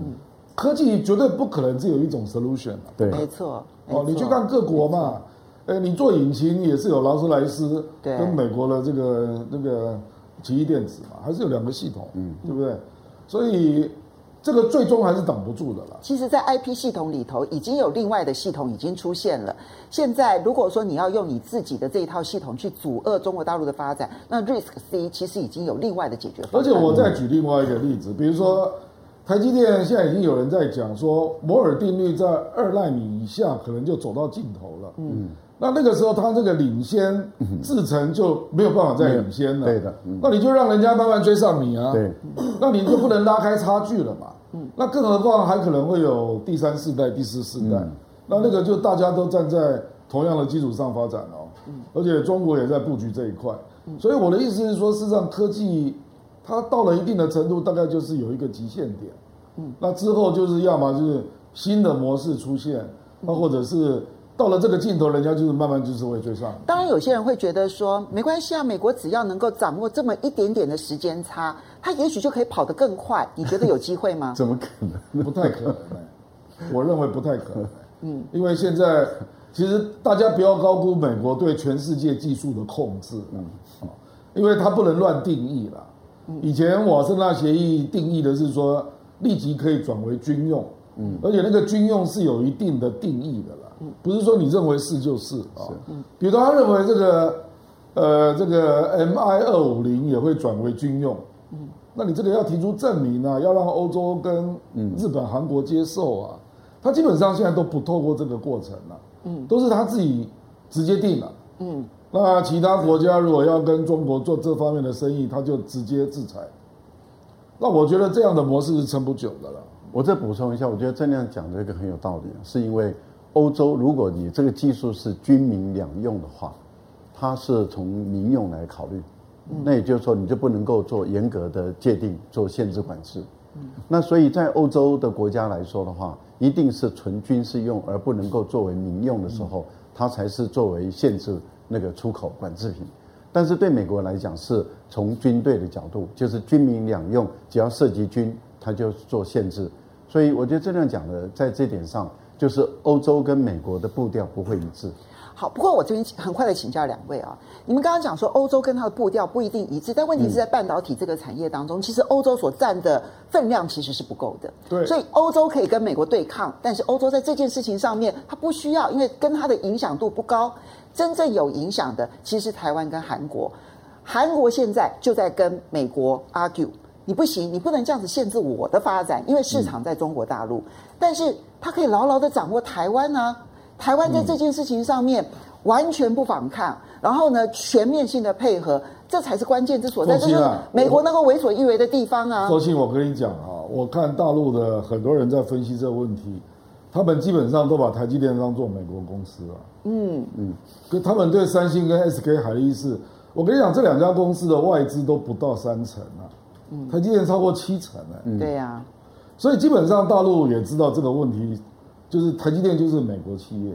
科技绝对不可能只有一种 solution。对，没错。哦，你去看各国嘛，哎，你做引擎也是有劳斯莱斯跟美国的这个那个奇异电子嘛，还是有两个系统，嗯，对不对？所以。这个最终还是挡不住的了。其实，在 IP 系统里头，已经有另外的系统已经出现了。现在，如果说你要用你自己的这一套系统去阻遏中国大陆的发展，那 Risk C 其实已经有另外的解决方案。而且，我再举另外一个例子，比如说，台积电现在已经有人在讲说，摩尔定律在二奈米以下可能就走到尽头了。嗯。那那个时候，它这个领先制程就没有办法再领先了。对的，那你就让人家慢慢追上你啊。对，那你就不能拉开差距了嘛。嗯，那更何况还可能会有第三世代、第四世代。那那个就大家都站在同样的基础上发展哦。嗯，而且中国也在布局这一块。所以我的意思是说，事实上科技它到了一定的程度，大概就是有一个极限点。嗯，那之后就是要么就是新的模式出现，那或者是。到了这个尽头，人家就是慢慢就是会追上。当然，有些人会觉得说，没关系啊，美国只要能够掌握这么一点点的时间差，他也许就可以跑得更快。你觉得有机会吗？怎么可能？不太可能。我认为不太可能。嗯，因为现在其实大家不要高估美国对全世界技术的控制。嗯，因为它不能乱定义了。以前瓦森纳协议定义的是说，立即可以转为军用。嗯，而且那个军用是有一定的定义的了。不是说你认为是就是啊，比如他认为这个，呃，这个 MI 二五零也会转为军用，嗯，那你这个要提出证明啊，要让欧洲跟日本、韩国接受啊，他基本上现在都不透过这个过程了，嗯，都是他自己直接定了，嗯，那其他国家如果要跟中国做这方面的生意，他就直接制裁，那我觉得这样的模式是撑不久的了。我再补充一下，我觉得郑亮讲这个很有道理，是因为。欧洲，如果你这个技术是军民两用的话，它是从民用来考虑，那也就是说，你就不能够做严格的界定、做限制管制。那所以在欧洲的国家来说的话，一定是纯军事用而不能够作为民用的时候，它才是作为限制那个出口管制品。但是对美国来讲，是从军队的角度，就是军民两用，只要涉及军，它就做限制。所以我觉得这样讲的，在这点上。就是欧洲跟美国的步调不会一致。好，不过我这边很快的请教两位啊，你们刚刚讲说欧洲跟它的步调不一定一致，但问题是在半导体这个产业当中，嗯、其实欧洲所占的分量其实是不够的。对，所以欧洲可以跟美国对抗，但是欧洲在这件事情上面，它不需要，因为跟它的影响度不高。真正有影响的，其实是台湾跟韩国。韩国现在就在跟美国 argue。你不行，你不能这样子限制我的发展，因为市场在中国大陆。嗯、但是他可以牢牢的掌握台湾呢、啊，台湾在这件事情上面完全不反抗，嗯、然后呢，全面性的配合，这才是关键之所在。啊、这是美国能够为所欲为的地方啊。周信，我跟你讲啊，我看大陆的很多人在分析这个问题，他们基本上都把台积电当做美国公司了。嗯。嗯，可他们对三星跟 SK 海力士，我跟你讲，这两家公司的外资都不到三成啊。嗯。台积电超过七成呢、欸，对呀、啊，所以基本上大陆也知道这个问题，就是台积电就是美国企业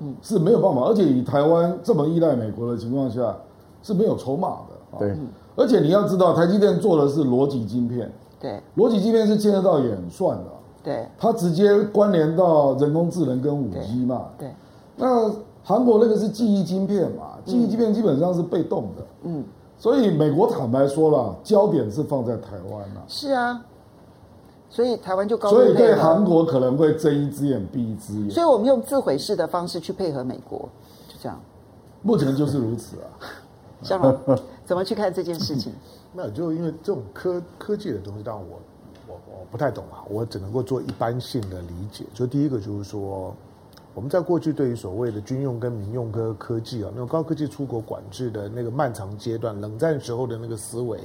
嗯，是没有办法，而且以台湾这么依赖美国的情况下是没有筹码的，对，而且你要知道台积电做的是逻辑晶片，对，逻辑晶片是见得到演算的，对，它直接关联到人工智能跟五 G 嘛，对，那韩国那个是记忆晶片嘛，记忆晶片基本上是被动的，嗯。所以美国坦白说了，焦点是放在台湾了。是啊，所以台湾就高。所以对韩国可能会睁一只眼闭一只眼。所以我们用自毁式的方式去配合美国，就这样。目前就是如此啊。向龙怎么去看这件事情？没有，就因为这种科科技的东西，让我我我不太懂啊，我只能够做一般性的理解。就第一个就是说。我们在过去对于所谓的军用跟民用科科技啊，那种高科技出口管制的那个漫长阶段，冷战时候的那个思维，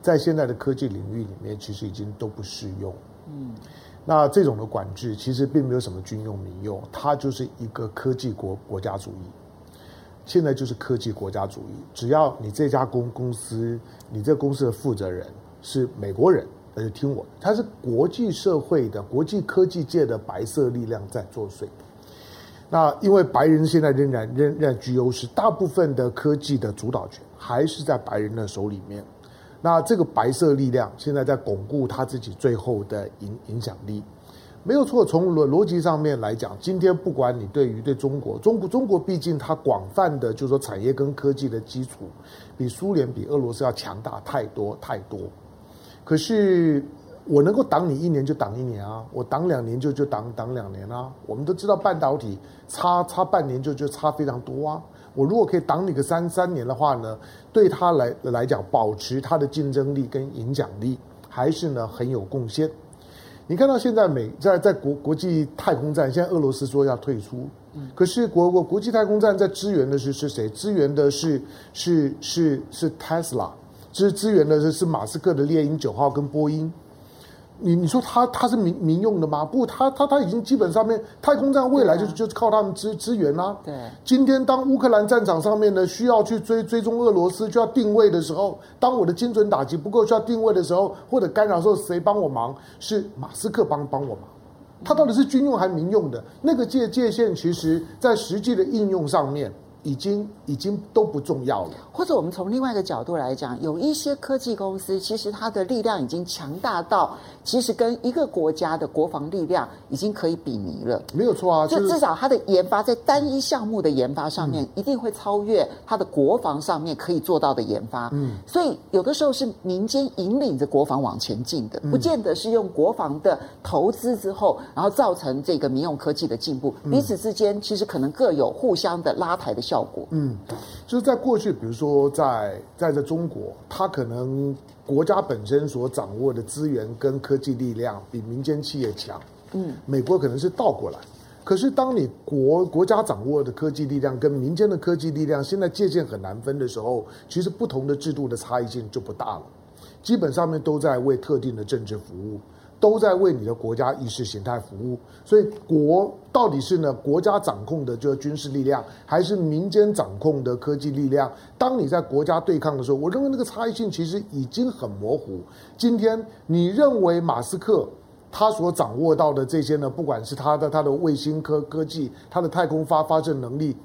在现在的科技领域里面，其实已经都不适用。嗯，那这种的管制其实并没有什么军用民用，它就是一个科技国国家主义。现在就是科技国家主义，只要你这家公公司，你这公司的负责人是美国人，那就听我的。他是国际社会的国际科技界的白色力量在作祟。那因为白人现在仍然仍然居优势，大部分的科技的主导权还是在白人的手里面。那这个白色力量现在在巩固他自己最后的影影响力，没有错。从逻逻辑上面来讲，今天不管你对于对中国，中国中国毕竟它广泛的就是说产业跟科技的基础，比苏联比俄罗斯要强大太多太多。可是。我能够挡你一年就挡一年啊，我挡两年就就挡挡两年啊。我们都知道半导体差差半年就就差非常多啊。我如果可以挡你个三三年的话呢，对他来来讲，保持他的竞争力跟影响力还是呢很有贡献。你看到现在美在在国国际太空站，现在俄罗斯说要退出，可是国国国际太空站在支援的是是谁？支援的是是是是 Tesla，支支援的是是马斯克的猎鹰九号跟波音。你你说他他是民民用的吗？不，他他他已经基本上面太空站未来就、啊、就是靠他们支支援啦、啊。对，今天当乌克兰战场上面呢需要去追追踪俄罗斯，就要定位的时候，当我的精准打击不够需要定位的时候，或者干扰的时候，谁帮我忙？是马斯克帮帮我忙。他到底是军用还是民用的？那个界界限，其实在实际的应用上面。已经已经都不重要了。或者我们从另外一个角度来讲，有一些科技公司，其实它的力量已经强大到，其实跟一个国家的国防力量已经可以比拟了。没有错啊，就至少它的研发在单一项目的研发上面，一定会超越它的国防上面可以做到的研发。嗯，所以有的时候是民间引领着国防往前进的，不见得是用国防的投资之后，然后造成这个民用科技的进步。彼此之间其实可能各有互相的拉抬的效果。嗯，就是在过去，比如说在在这中国，它可能国家本身所掌握的资源跟科技力量比民间企业强。嗯，美国可能是倒过来。可是当你国国家掌握的科技力量跟民间的科技力量现在界限很难分的时候，其实不同的制度的差异性就不大了，基本上面都在为特定的政治服务。都在为你的国家意识形态服务，所以国到底是呢国家掌控的这个军事力量，还是民间掌控的科技力量？当你在国家对抗的时候，我认为那个差异性其实已经很模糊。今天你认为马斯克他所掌握到的这些呢，不管是他的他的卫星科科技，他的太空发发射能力，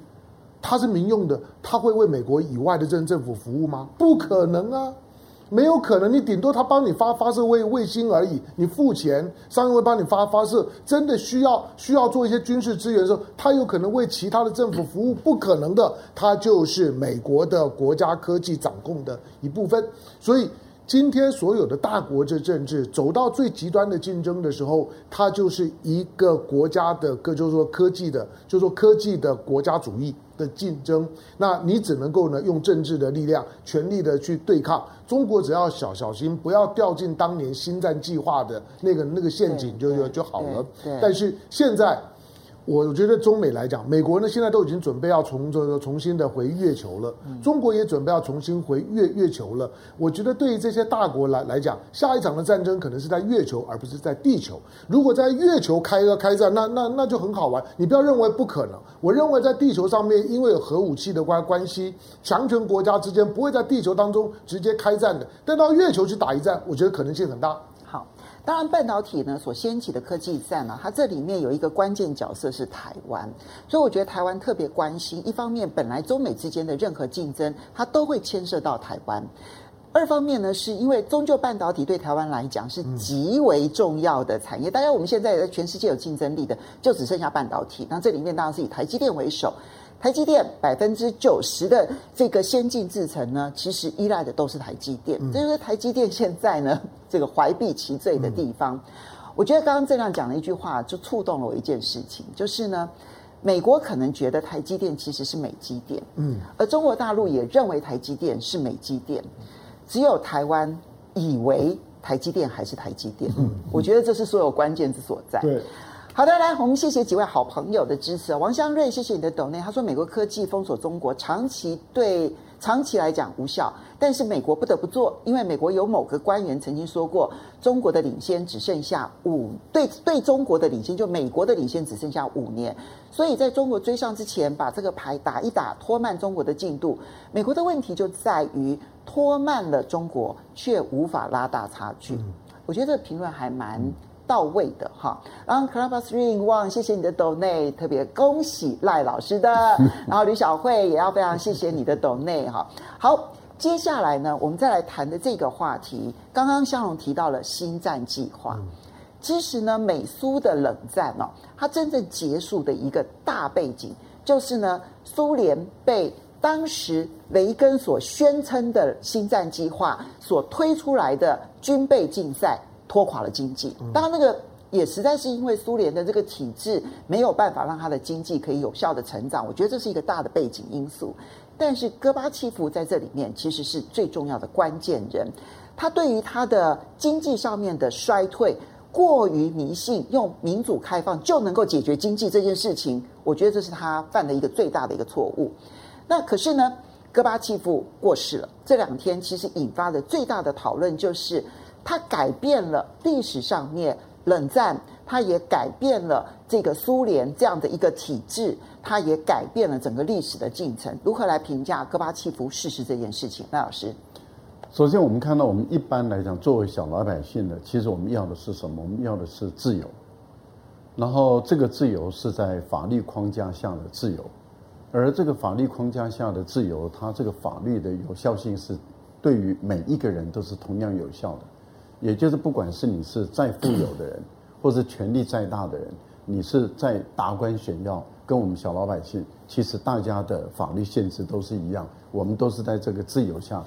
他是民用的，他会为美国以外的政政府服务吗？不可能啊！没有可能，你顶多他帮你发发射卫卫星而已，你付钱，商业会帮你发发射。真的需要需要做一些军事资源的时候，他有可能为其他的政府服务，不可能的，他就是美国的国家科技掌控的一部分。所以今天所有的大国之政治走到最极端的竞争的时候，它就是一个国家的，个就是说科技的，就是说科技的国家主义。的竞争，那你只能够呢用政治的力量，全力的去对抗中国。只要小小心，不要掉进当年星战计划的那个那个陷阱就，就就就好了。但是现在。我觉得中美来讲，美国呢现在都已经准备要从这个重新的回月球了，中国也准备要重新回月月球了。我觉得对于这些大国来来讲，下一场的战争可能是在月球，而不是在地球。如果在月球开个开战，那那那就很好玩。你不要认为不可能，我认为在地球上面，因为有核武器的关关系，强权国家之间不会在地球当中直接开战的，但到月球去打一战，我觉得可能性很大。当然，半导体呢所掀起的科技战呢、它这里面有一个关键角色是台湾，所以我觉得台湾特别关心。一方面，本来中美之间的任何竞争，它都会牵涉到台湾；二方面呢，是因为终究半导体对台湾来讲是极为重要的产业。大家我们现在在全世界有竞争力的，就只剩下半导体。那这里面当然是以台积电为首。台积电百分之九十的这个先进制程呢，其实依赖的都是台积电。这就是台积电现在呢 这个怀璧其罪的地方。我觉得刚刚这样讲了一句话，就触动了我一件事情，就是呢，美国可能觉得台积电其实是美积电，嗯，而中国大陆也认为台积电是美积电，只有台湾以为台积电还是台积电。嗯我觉得这是所有关键之所在。对。好的，来，我们谢谢几位好朋友的支持。王湘瑞，谢谢你的抖内。他说，美国科技封锁中国，长期对长期来讲无效。但是美国不得不做，因为美国有某个官员曾经说过，中国的领先只剩下五，对对，中国的领先就美国的领先只剩下五年，所以在中国追上之前，把这个牌打一打，拖慢中国的进度。美国的问题就在于拖慢了中国，却无法拉大差距。我觉得这个评论还蛮到位的哈。然后 Clubhouse Ring One，谢谢你的 donate，特别恭喜赖老师的。然后吕小慧也要非常谢谢你的 donate 哈。好。接下来呢，我们再来谈的这个话题，刚刚香蓉提到了星战计划。其实呢，美苏的冷战哦，它真正结束的一个大背景，就是呢，苏联被当时雷根所宣称的星战计划所推出来的军备竞赛拖垮了经济。当然，那个也实在是因为苏联的这个体制没有办法让他的经济可以有效的成长。我觉得这是一个大的背景因素。但是戈巴契夫在这里面其实是最重要的关键人，他对于他的经济上面的衰退过于迷信，用民主开放就能够解决经济这件事情，我觉得这是他犯的一个最大的一个错误。那可是呢，戈巴契夫过世了，这两天其实引发的最大的讨论就是他改变了历史上面冷战。他也改变了这个苏联这样的一个体制，他也改变了整个历史的进程。如何来评价戈巴契夫逝世这件事情？赖老师，首先我们看到，我们一般来讲，作为小老百姓的，其实我们要的是什么？我们要的是自由。然后这个自由是在法律框架下的自由，而这个法律框架下的自由，它这个法律的有效性是对于每一个人都是同样有效的。也就是不管是你是再富有的人。或是权力再大的人，你是在达官显要，跟我们小老百姓，其实大家的法律限制都是一样，我们都是在这个自由下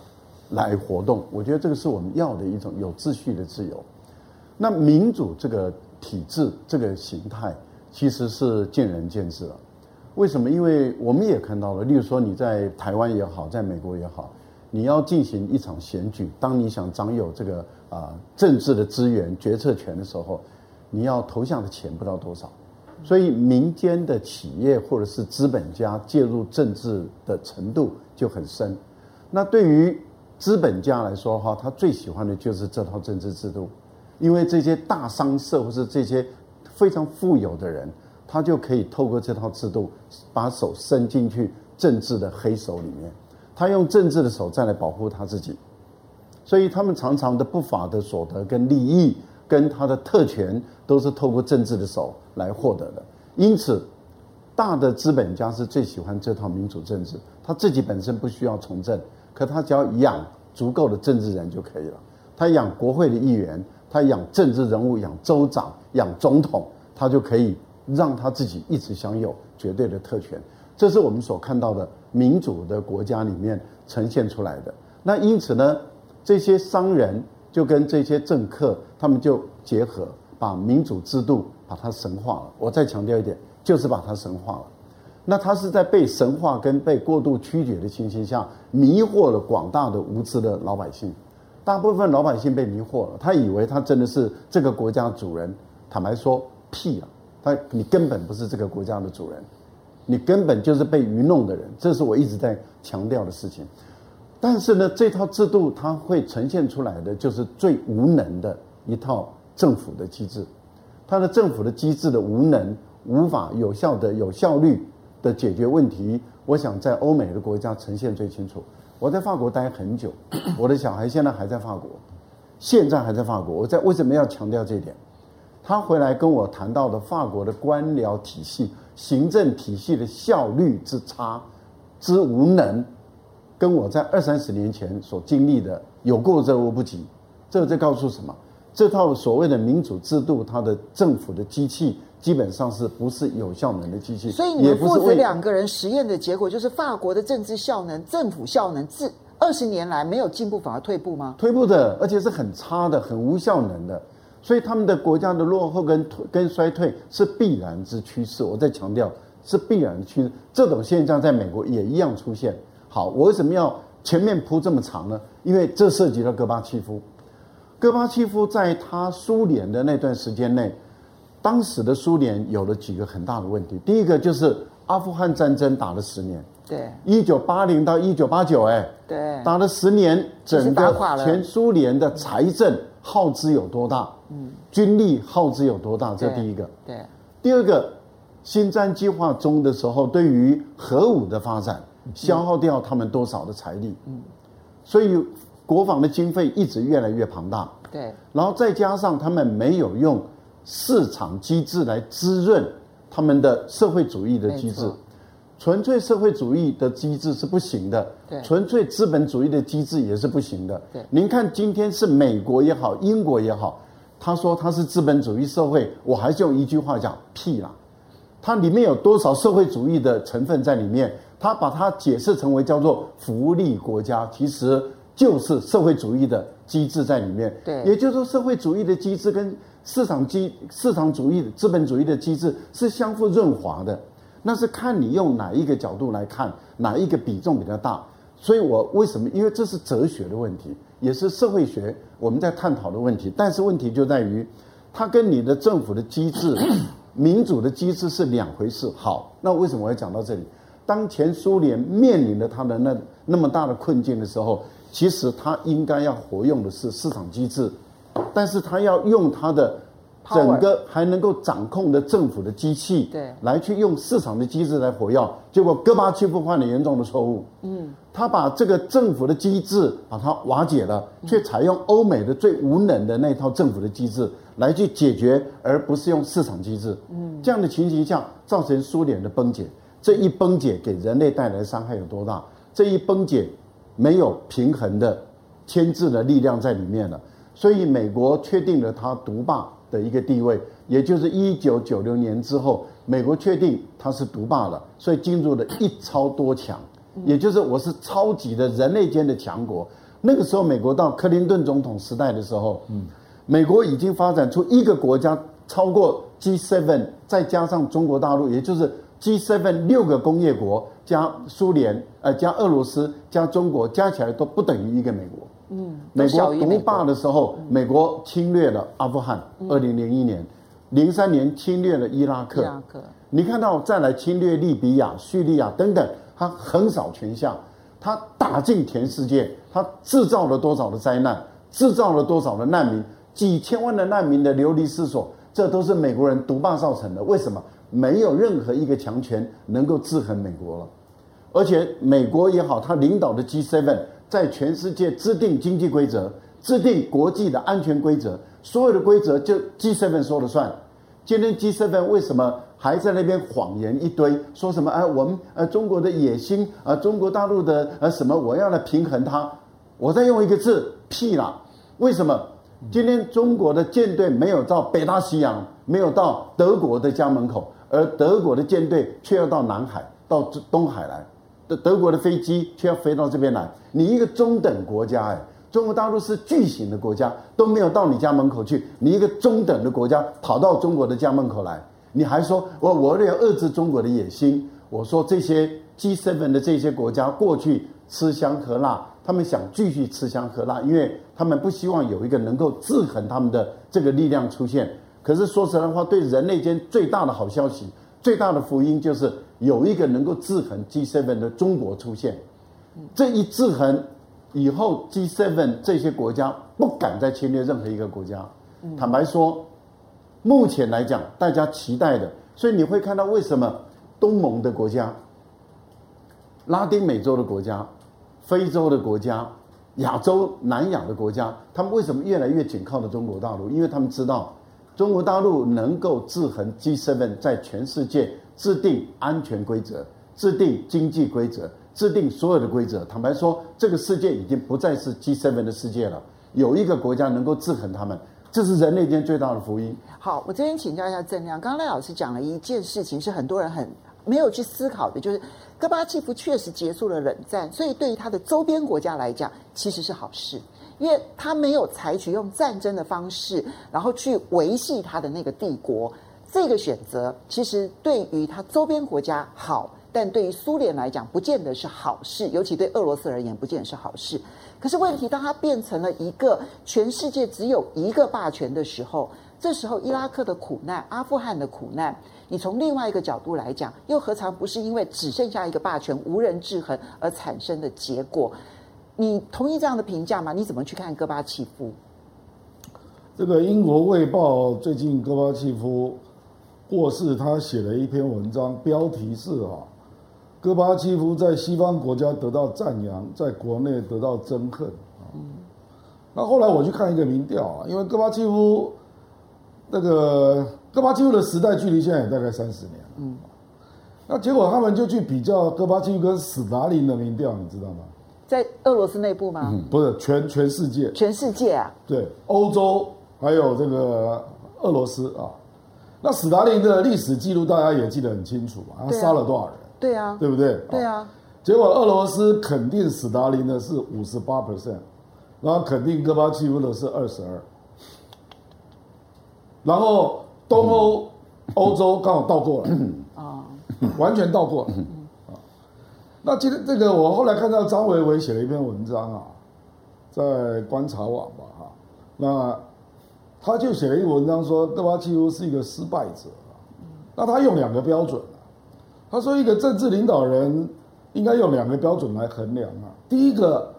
来活动。我觉得这个是我们要的一种有秩序的自由。那民主这个体制这个形态，其实是见仁见智了。为什么？因为我们也看到了，例如说你在台湾也好，在美国也好，你要进行一场选举，当你想掌有这个啊政治的资源、决策权的时候。你要投下的钱不知道多少，所以民间的企业或者是资本家介入政治的程度就很深。那对于资本家来说哈，他最喜欢的就是这套政治制度，因为这些大商社或是这些非常富有的人，他就可以透过这套制度把手伸进去政治的黑手里面，他用政治的手再来保护他自己，所以他们常常的不法的所得跟利益。跟他的特权都是透过政治的手来获得的，因此，大的资本家是最喜欢这套民主政治，他自己本身不需要从政，可他只要养足够的政治人就可以了。他养国会的议员，他养政治人物，养州长，养总统，他就可以让他自己一直享有绝对的特权。这是我们所看到的民主的国家里面呈现出来的。那因此呢，这些商人。就跟这些政客，他们就结合，把民主制度把它神化了。我再强调一点，就是把它神化了。那他是在被神化跟被过度曲解的情形下，迷惑了广大的无知的老百姓。大部分老百姓被迷惑了，他以为他真的是这个国家主人。坦白说，屁啊！他你根本不是这个国家的主人，你根本就是被愚弄的人。这是我一直在强调的事情。但是呢，这套制度它会呈现出来的就是最无能的一套政府的机制，它的政府的机制的无能，无法有效的、有效率的解决问题。我想在欧美的国家呈现最清楚。我在法国待很久，我的小孩现在还在法国，现在还在法国。我在为什么要强调这一点？他回来跟我谈到的法国的官僚体系、行政体系的效率之差、之无能。跟我在二三十年前所经历的有过之而无不及，这个在告诉什么？这套所谓的民主制度，它的政府的机器基本上是不是有效能的机器？所以你们父子两个人实验的结果就是法国的政治效能、政府效能，自二十年来没有进步，反而退步吗？退步的，而且是很差的、很无效能的。所以他们的国家的落后跟跟衰退是必然之趋势。我在强调是必然的趋势，这种现象在美国也一样出现。好，我为什么要前面铺这么长呢？因为这涉及到戈巴契夫。戈巴契夫在他苏联的那段时间内，当时的苏联有了几个很大的问题。第一个就是阿富汗战争打了十年，对，一九八零到一九八九，哎，对，打了十年，整个全苏联的财政耗资有多大？嗯，军力耗资有多大？这第一个。对，对第二个，新战计划中的时候，对于核武的发展，消耗掉他们多少的财力？嗯，所以国防的经费一直越来越庞大。对，然后再加上他们没有用市场机制来滋润。他们的社会主义的机制，纯粹社会主义的机制是不行的，对，纯粹资本主义的机制也是不行的。对，您看今天是美国也好，英国也好，他说他是资本主义社会，我还是用一句话讲屁啦，它里面有多少社会主义的成分在里面？他把它解释成为叫做福利国家，其实就是社会主义的机制在里面。对，也就是说社会主义的机制跟。市场机市场主义、资本主义的机制是相互润滑的，那是看你用哪一个角度来看，哪一个比重比较大。所以我为什么？因为这是哲学的问题，也是社会学我们在探讨的问题。但是问题就在于，它跟你的政府的机制、民主的机制是两回事。好，那为什么我要讲到这里？当前苏联面临着它的那那么大的困境的时候，其实它应该要活用的是市场机制。但是它要用它的整个还能够掌控的政府的机器，对，来去用市场的机制来活药，结果戈巴契夫犯了严重的错误。嗯，他把这个政府的机制把它瓦解了，却采用欧美的最无能的那套政府的机制来去解决，而不是用市场机制。嗯，这样的情形下造成苏联的崩解，这一崩解给人类带来的伤害有多大？这一崩解没有平衡的牵制的力量在里面了。所以美国确定了它独霸的一个地位，也就是一九九六年之后，美国确定它是独霸了，所以进入了一超多强，也就是我是超级的人类间的强国。那个时候，美国到克林顿总统时代的时候，嗯，美国已经发展出一个国家超过 G7，再加上中国大陆，也就是 G7 六个工业国加苏联，呃，加俄罗斯加中国加起来都不等于一个美国。嗯，美国独霸的时候，美国侵略了阿富汗，二零零一年，零三年侵略了伊拉克。伊拉克，你看到再来侵略利比亚、叙利亚等等，他横扫全下，他打进全世界，他制造了多少的灾难，制造了多少的难民，几千万的难民的流离失所，这都是美国人独霸造成的。为什么？没有任何一个强权能够制衡美国了，而且美国也好，他领导的 G7。在全世界制定经济规则，制定国际的安全规则，所有的规则就 G7 说了算。今天 G7 为什么还在那边谎言一堆？说什么？哎，我们呃中国的野心啊，中国大陆的呃什么？我要来平衡它。我再用一个字，屁啦！为什么？今天中国的舰队没有到北大西洋，没有到德国的家门口，而德国的舰队却要到南海，到东海来。德德国的飞机却要飞到这边来，你一个中等国家，哎，中国大陆是巨型的国家，都没有到你家门口去，你一个中等的国家跑到中国的家门口来，你还说我我为了要遏制中国的野心，我说这些 G7 的这些国家过去吃香喝辣，他们想继续吃香喝辣，因为他们不希望有一个能够制衡他们的这个力量出现。可是说实在话，对人类间最大的好消息，最大的福音就是。有一个能够制衡 G7 的中国出现，这一制衡以后，G7 这些国家不敢再侵略任何一个国家。坦白说，目前来讲，大家期待的，所以你会看到为什么东盟的国家、拉丁美洲的国家、非洲的国家、亚洲、南亚的国家，他们为什么越来越紧靠着中国大陆？因为他们知道中国大陆能够制衡 G7 在全世界。制定安全规则，制定经济规则，制定所有的规则。坦白说，这个世界已经不再是 G7 的世界了。有一个国家能够制衡他们，这是人类间最大的福音。好，我这边请教一下郑亮。刚刚赖老师讲了一件事情，是很多人很没有去思考的，就是戈巴契夫确实结束了冷战，所以对于他的周边国家来讲，其实是好事，因为他没有采取用战争的方式，然后去维系他的那个帝国。这个选择其实对于他周边国家好，但对于苏联来讲，不见得是好事，尤其对俄罗斯而言，不见得是好事。可是问题，当他变成了一个全世界只有一个霸权的时候，这时候伊拉克的苦难、阿富汗的苦难，你从另外一个角度来讲，又何尝不是因为只剩下一个霸权、无人制衡而产生的结果？你同意这样的评价吗？你怎么去看戈巴契夫？这个英国卫报最近戈巴契夫过世，他写了一篇文章，标题是啊，戈巴契夫在西方国家得到赞扬，在国内得到憎恨啊。那后来我去看一个民调啊，因为戈巴契夫那个戈巴契夫的时代距离现在也大概三十年了，嗯，那结果他们就去比较戈巴契夫跟史达林的民调，你知道吗？在俄罗斯内部吗？嗯，不是，全全世界，全世界啊，对，欧洲。还有这个俄罗斯啊，那斯大林的历史记录大家也记得很清楚嘛，他杀了多少人？对啊，对不对？对啊。结果俄罗斯肯定斯大林的是五十八 percent，然后肯定戈巴契夫的是二十二，然后东欧、欧洲刚好倒过了啊，完全倒过了啊。那今天这个我后来看到张维维写了一篇文章啊，在观察网吧哈，那。他就写了一个文章说，德巴契夫是一个失败者。那他用两个标准，他说一个政治领导人应该用两个标准来衡量啊。第一个，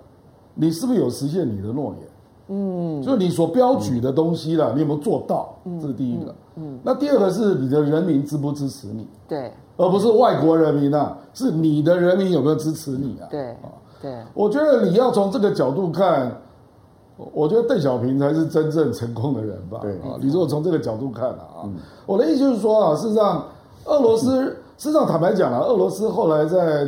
你是不是有实现你的诺言？嗯，就是你所标举的东西了，你有没有做到？这是第一个。嗯，那第二个是你的人民支不支持你？对，而不是外国人民啊，是你的人民有没有支持你啊？对，对，我觉得你要从这个角度看。我觉得邓小平才是真正成功的人吧？对啊，你如果从这个角度看啊，嗯、我的意思就是说啊，事实上，俄罗斯，嗯、事实上坦白讲啊，俄罗斯后来在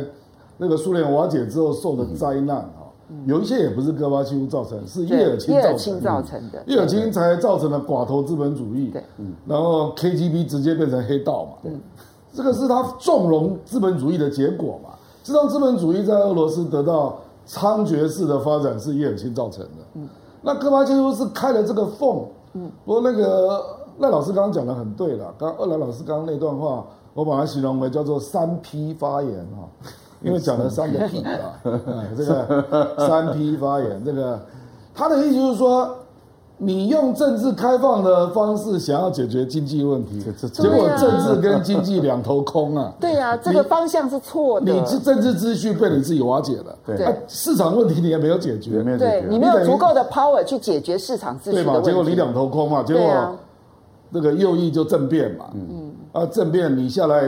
那个苏联瓦解之后受的灾难啊，嗯、有一些也不是戈巴契夫造成，是叶尔钦造成的。造成的，叶尔钦才造成了寡头资本主义。对，然后 KGB 直接变成黑道嘛。对，这个是他纵容资本主义的结果嘛？这让资本主义在俄罗斯得到猖獗式的发展，是叶尔钦造成的。嗯。那戈巴契夫是开了这个缝，嗯，不过那个赖老师刚刚讲的很对了，刚二来老师刚刚那段话，我把它形容为叫做三批发言哈，因为讲了三个 P 啊，这个三批发言，这个他的意思就是说。你用政治开放的方式想要解决经济问题，结果政治跟经济两头空啊！对呀，这个方向是错的。你是政治秩序被你自己瓦解了，对，市场问题你也没有解决，没有解决，你没有足够的 power 去解决市场秩序。对嘛？结果你两头空嘛，结果那个右翼就政变嘛，嗯啊，政变你下来，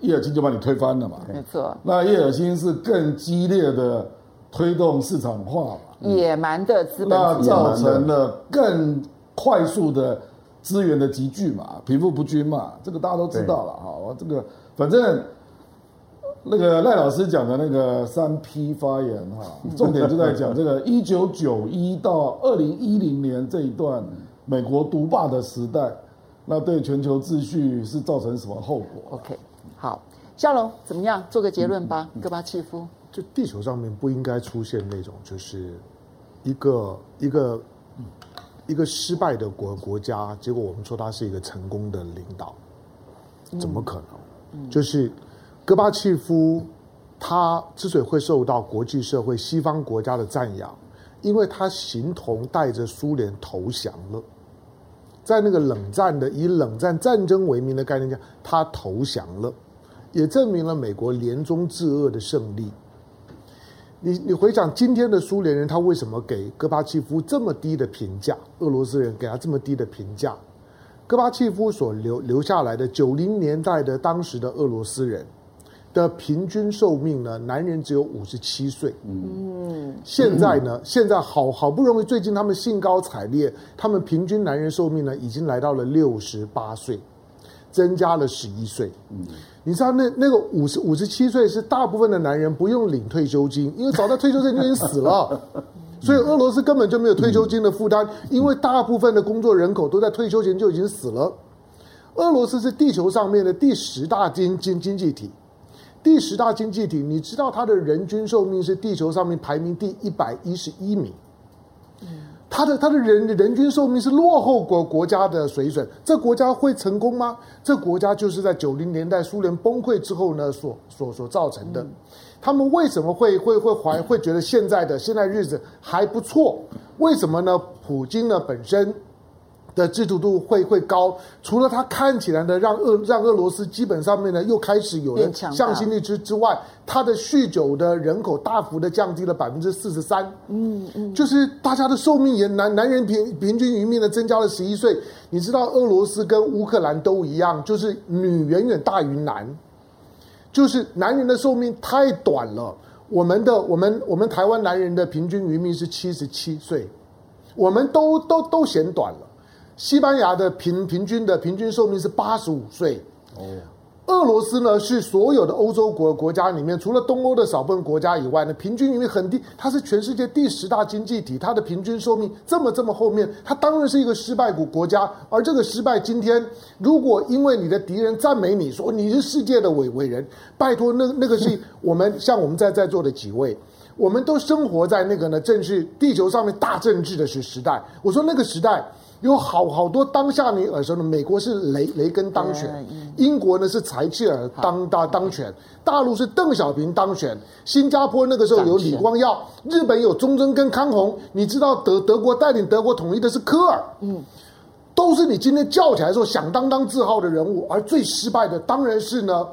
叶尔钦就把你推翻了嘛，没错。那叶尔钦是更激烈的推动市场化嘛。野蛮的资本，那造成了更快速的资源的集聚嘛，贫富不均嘛，这个大家都知道了哈。我这个反正那个赖老师讲的那个三批发言哈，重点就在讲这个一九九一到二零一零年这一段美国独霸的时代，那对全球秩序是造成什么后果？OK，好，夏龙怎么样？做个结论吧，戈巴契夫。就地球上面不应该出现那种就是。一个一个一个失败的国国家，结果我们说他是一个成功的领导，怎么可能？就是戈巴契夫，他之所以会受到国际社会西方国家的赞扬，因为他形同带着苏联投降了，在那个冷战的以冷战战争为名的概念下，他投降了，也证明了美国联中制恶的胜利。你你回想今天的苏联人，他为什么给戈巴契夫这么低的评价？俄罗斯人给他这么低的评价？戈巴契夫所留留下来的九零年代的当时的俄罗斯人的平均寿命呢？男人只有五十七岁。嗯，现在呢？现在好好不容易，最近他们兴高采烈，他们平均男人寿命呢已经来到了六十八岁，增加了十一岁。嗯。你知道那那个五十五十七岁是大部分的男人不用领退休金，因为早在退休金就已经死了，所以俄罗斯根本就没有退休金的负担，因为大部分的工作人口都在退休前就已经死了。俄罗斯是地球上面的第十大经经经济体，第十大经济体，你知道它的人均寿命是地球上面排名第一百一十一名。他的他的人人均寿命是落后国国家的水准，这国家会成功吗？这国家就是在九零年代苏联崩溃之后呢，所所所造成的。他们为什么会会会怀会觉得现在的现在日子还不错？为什么呢？普京呢本身的制度度会会高，除了他看起来呢，让俄让俄罗斯基本上面呢又开始有了向心力之之外，他的酗酒的人口大幅的降低了百分之四十三，嗯嗯，就是大家的寿命也男男人平平均余命呢增加了十一岁，你知道俄罗斯跟乌克兰都一样，就是女远远大于男，就是男人的寿命太短了，我们的我们我们台湾男人的平均余命是七十七岁，我们都都都嫌短了。西班牙的平平均的平均寿命是八十五岁。哦，俄罗斯呢是所有的欧洲国国家里面，除了东欧的少部分国家以外呢，平均因为很低。它是全世界第十大经济体，它的平均寿命这么这么后面，它当然是一个失败国国家。而这个失败，今天如果因为你的敌人赞美你说你是世界的伟伟人，拜托，那那个是我们像我们在在座的几位，我们都生活在那个呢，正是地球上面大政治的时时代。我说那个时代。有好好多当下你耳熟的，美国是雷雷根当选，英国呢是柴契尔当当当选，大陆是邓小平当选，新加坡那个时候有李光耀，日本有中曾跟康弘，你知道德德国带领德国统一的是科尔，嗯，都是你今天叫起来说响当当自号的人物，而最失败的当然是呢，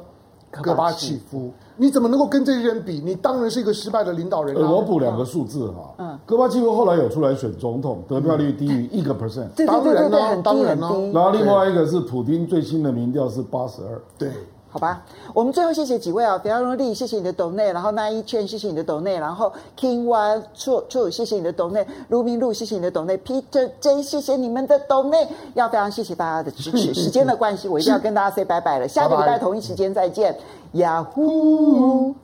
戈巴契夫。你怎么能够跟这些人比？你当然是一个失败的领导人。我补两个数字哈，嗯，戈巴契夫后来有出来选总统，得票率低于一个 percent，当然呢，当然呢。然后另外一个是普京最新的民调是八十二，对。好吧，我们最后谢谢几位啊，比方说丽，谢谢你的抖内，然后那一圈谢谢你的抖内，然后 King One Two Two 谢谢你的抖内，卢明路谢谢你的抖内，Peter J 谢谢你们的抖内，要非常谢谢大家的支持。时间的关系，我一定要跟大家 say 拜拜了，下个礼拜。同一时间再见，Yahoo。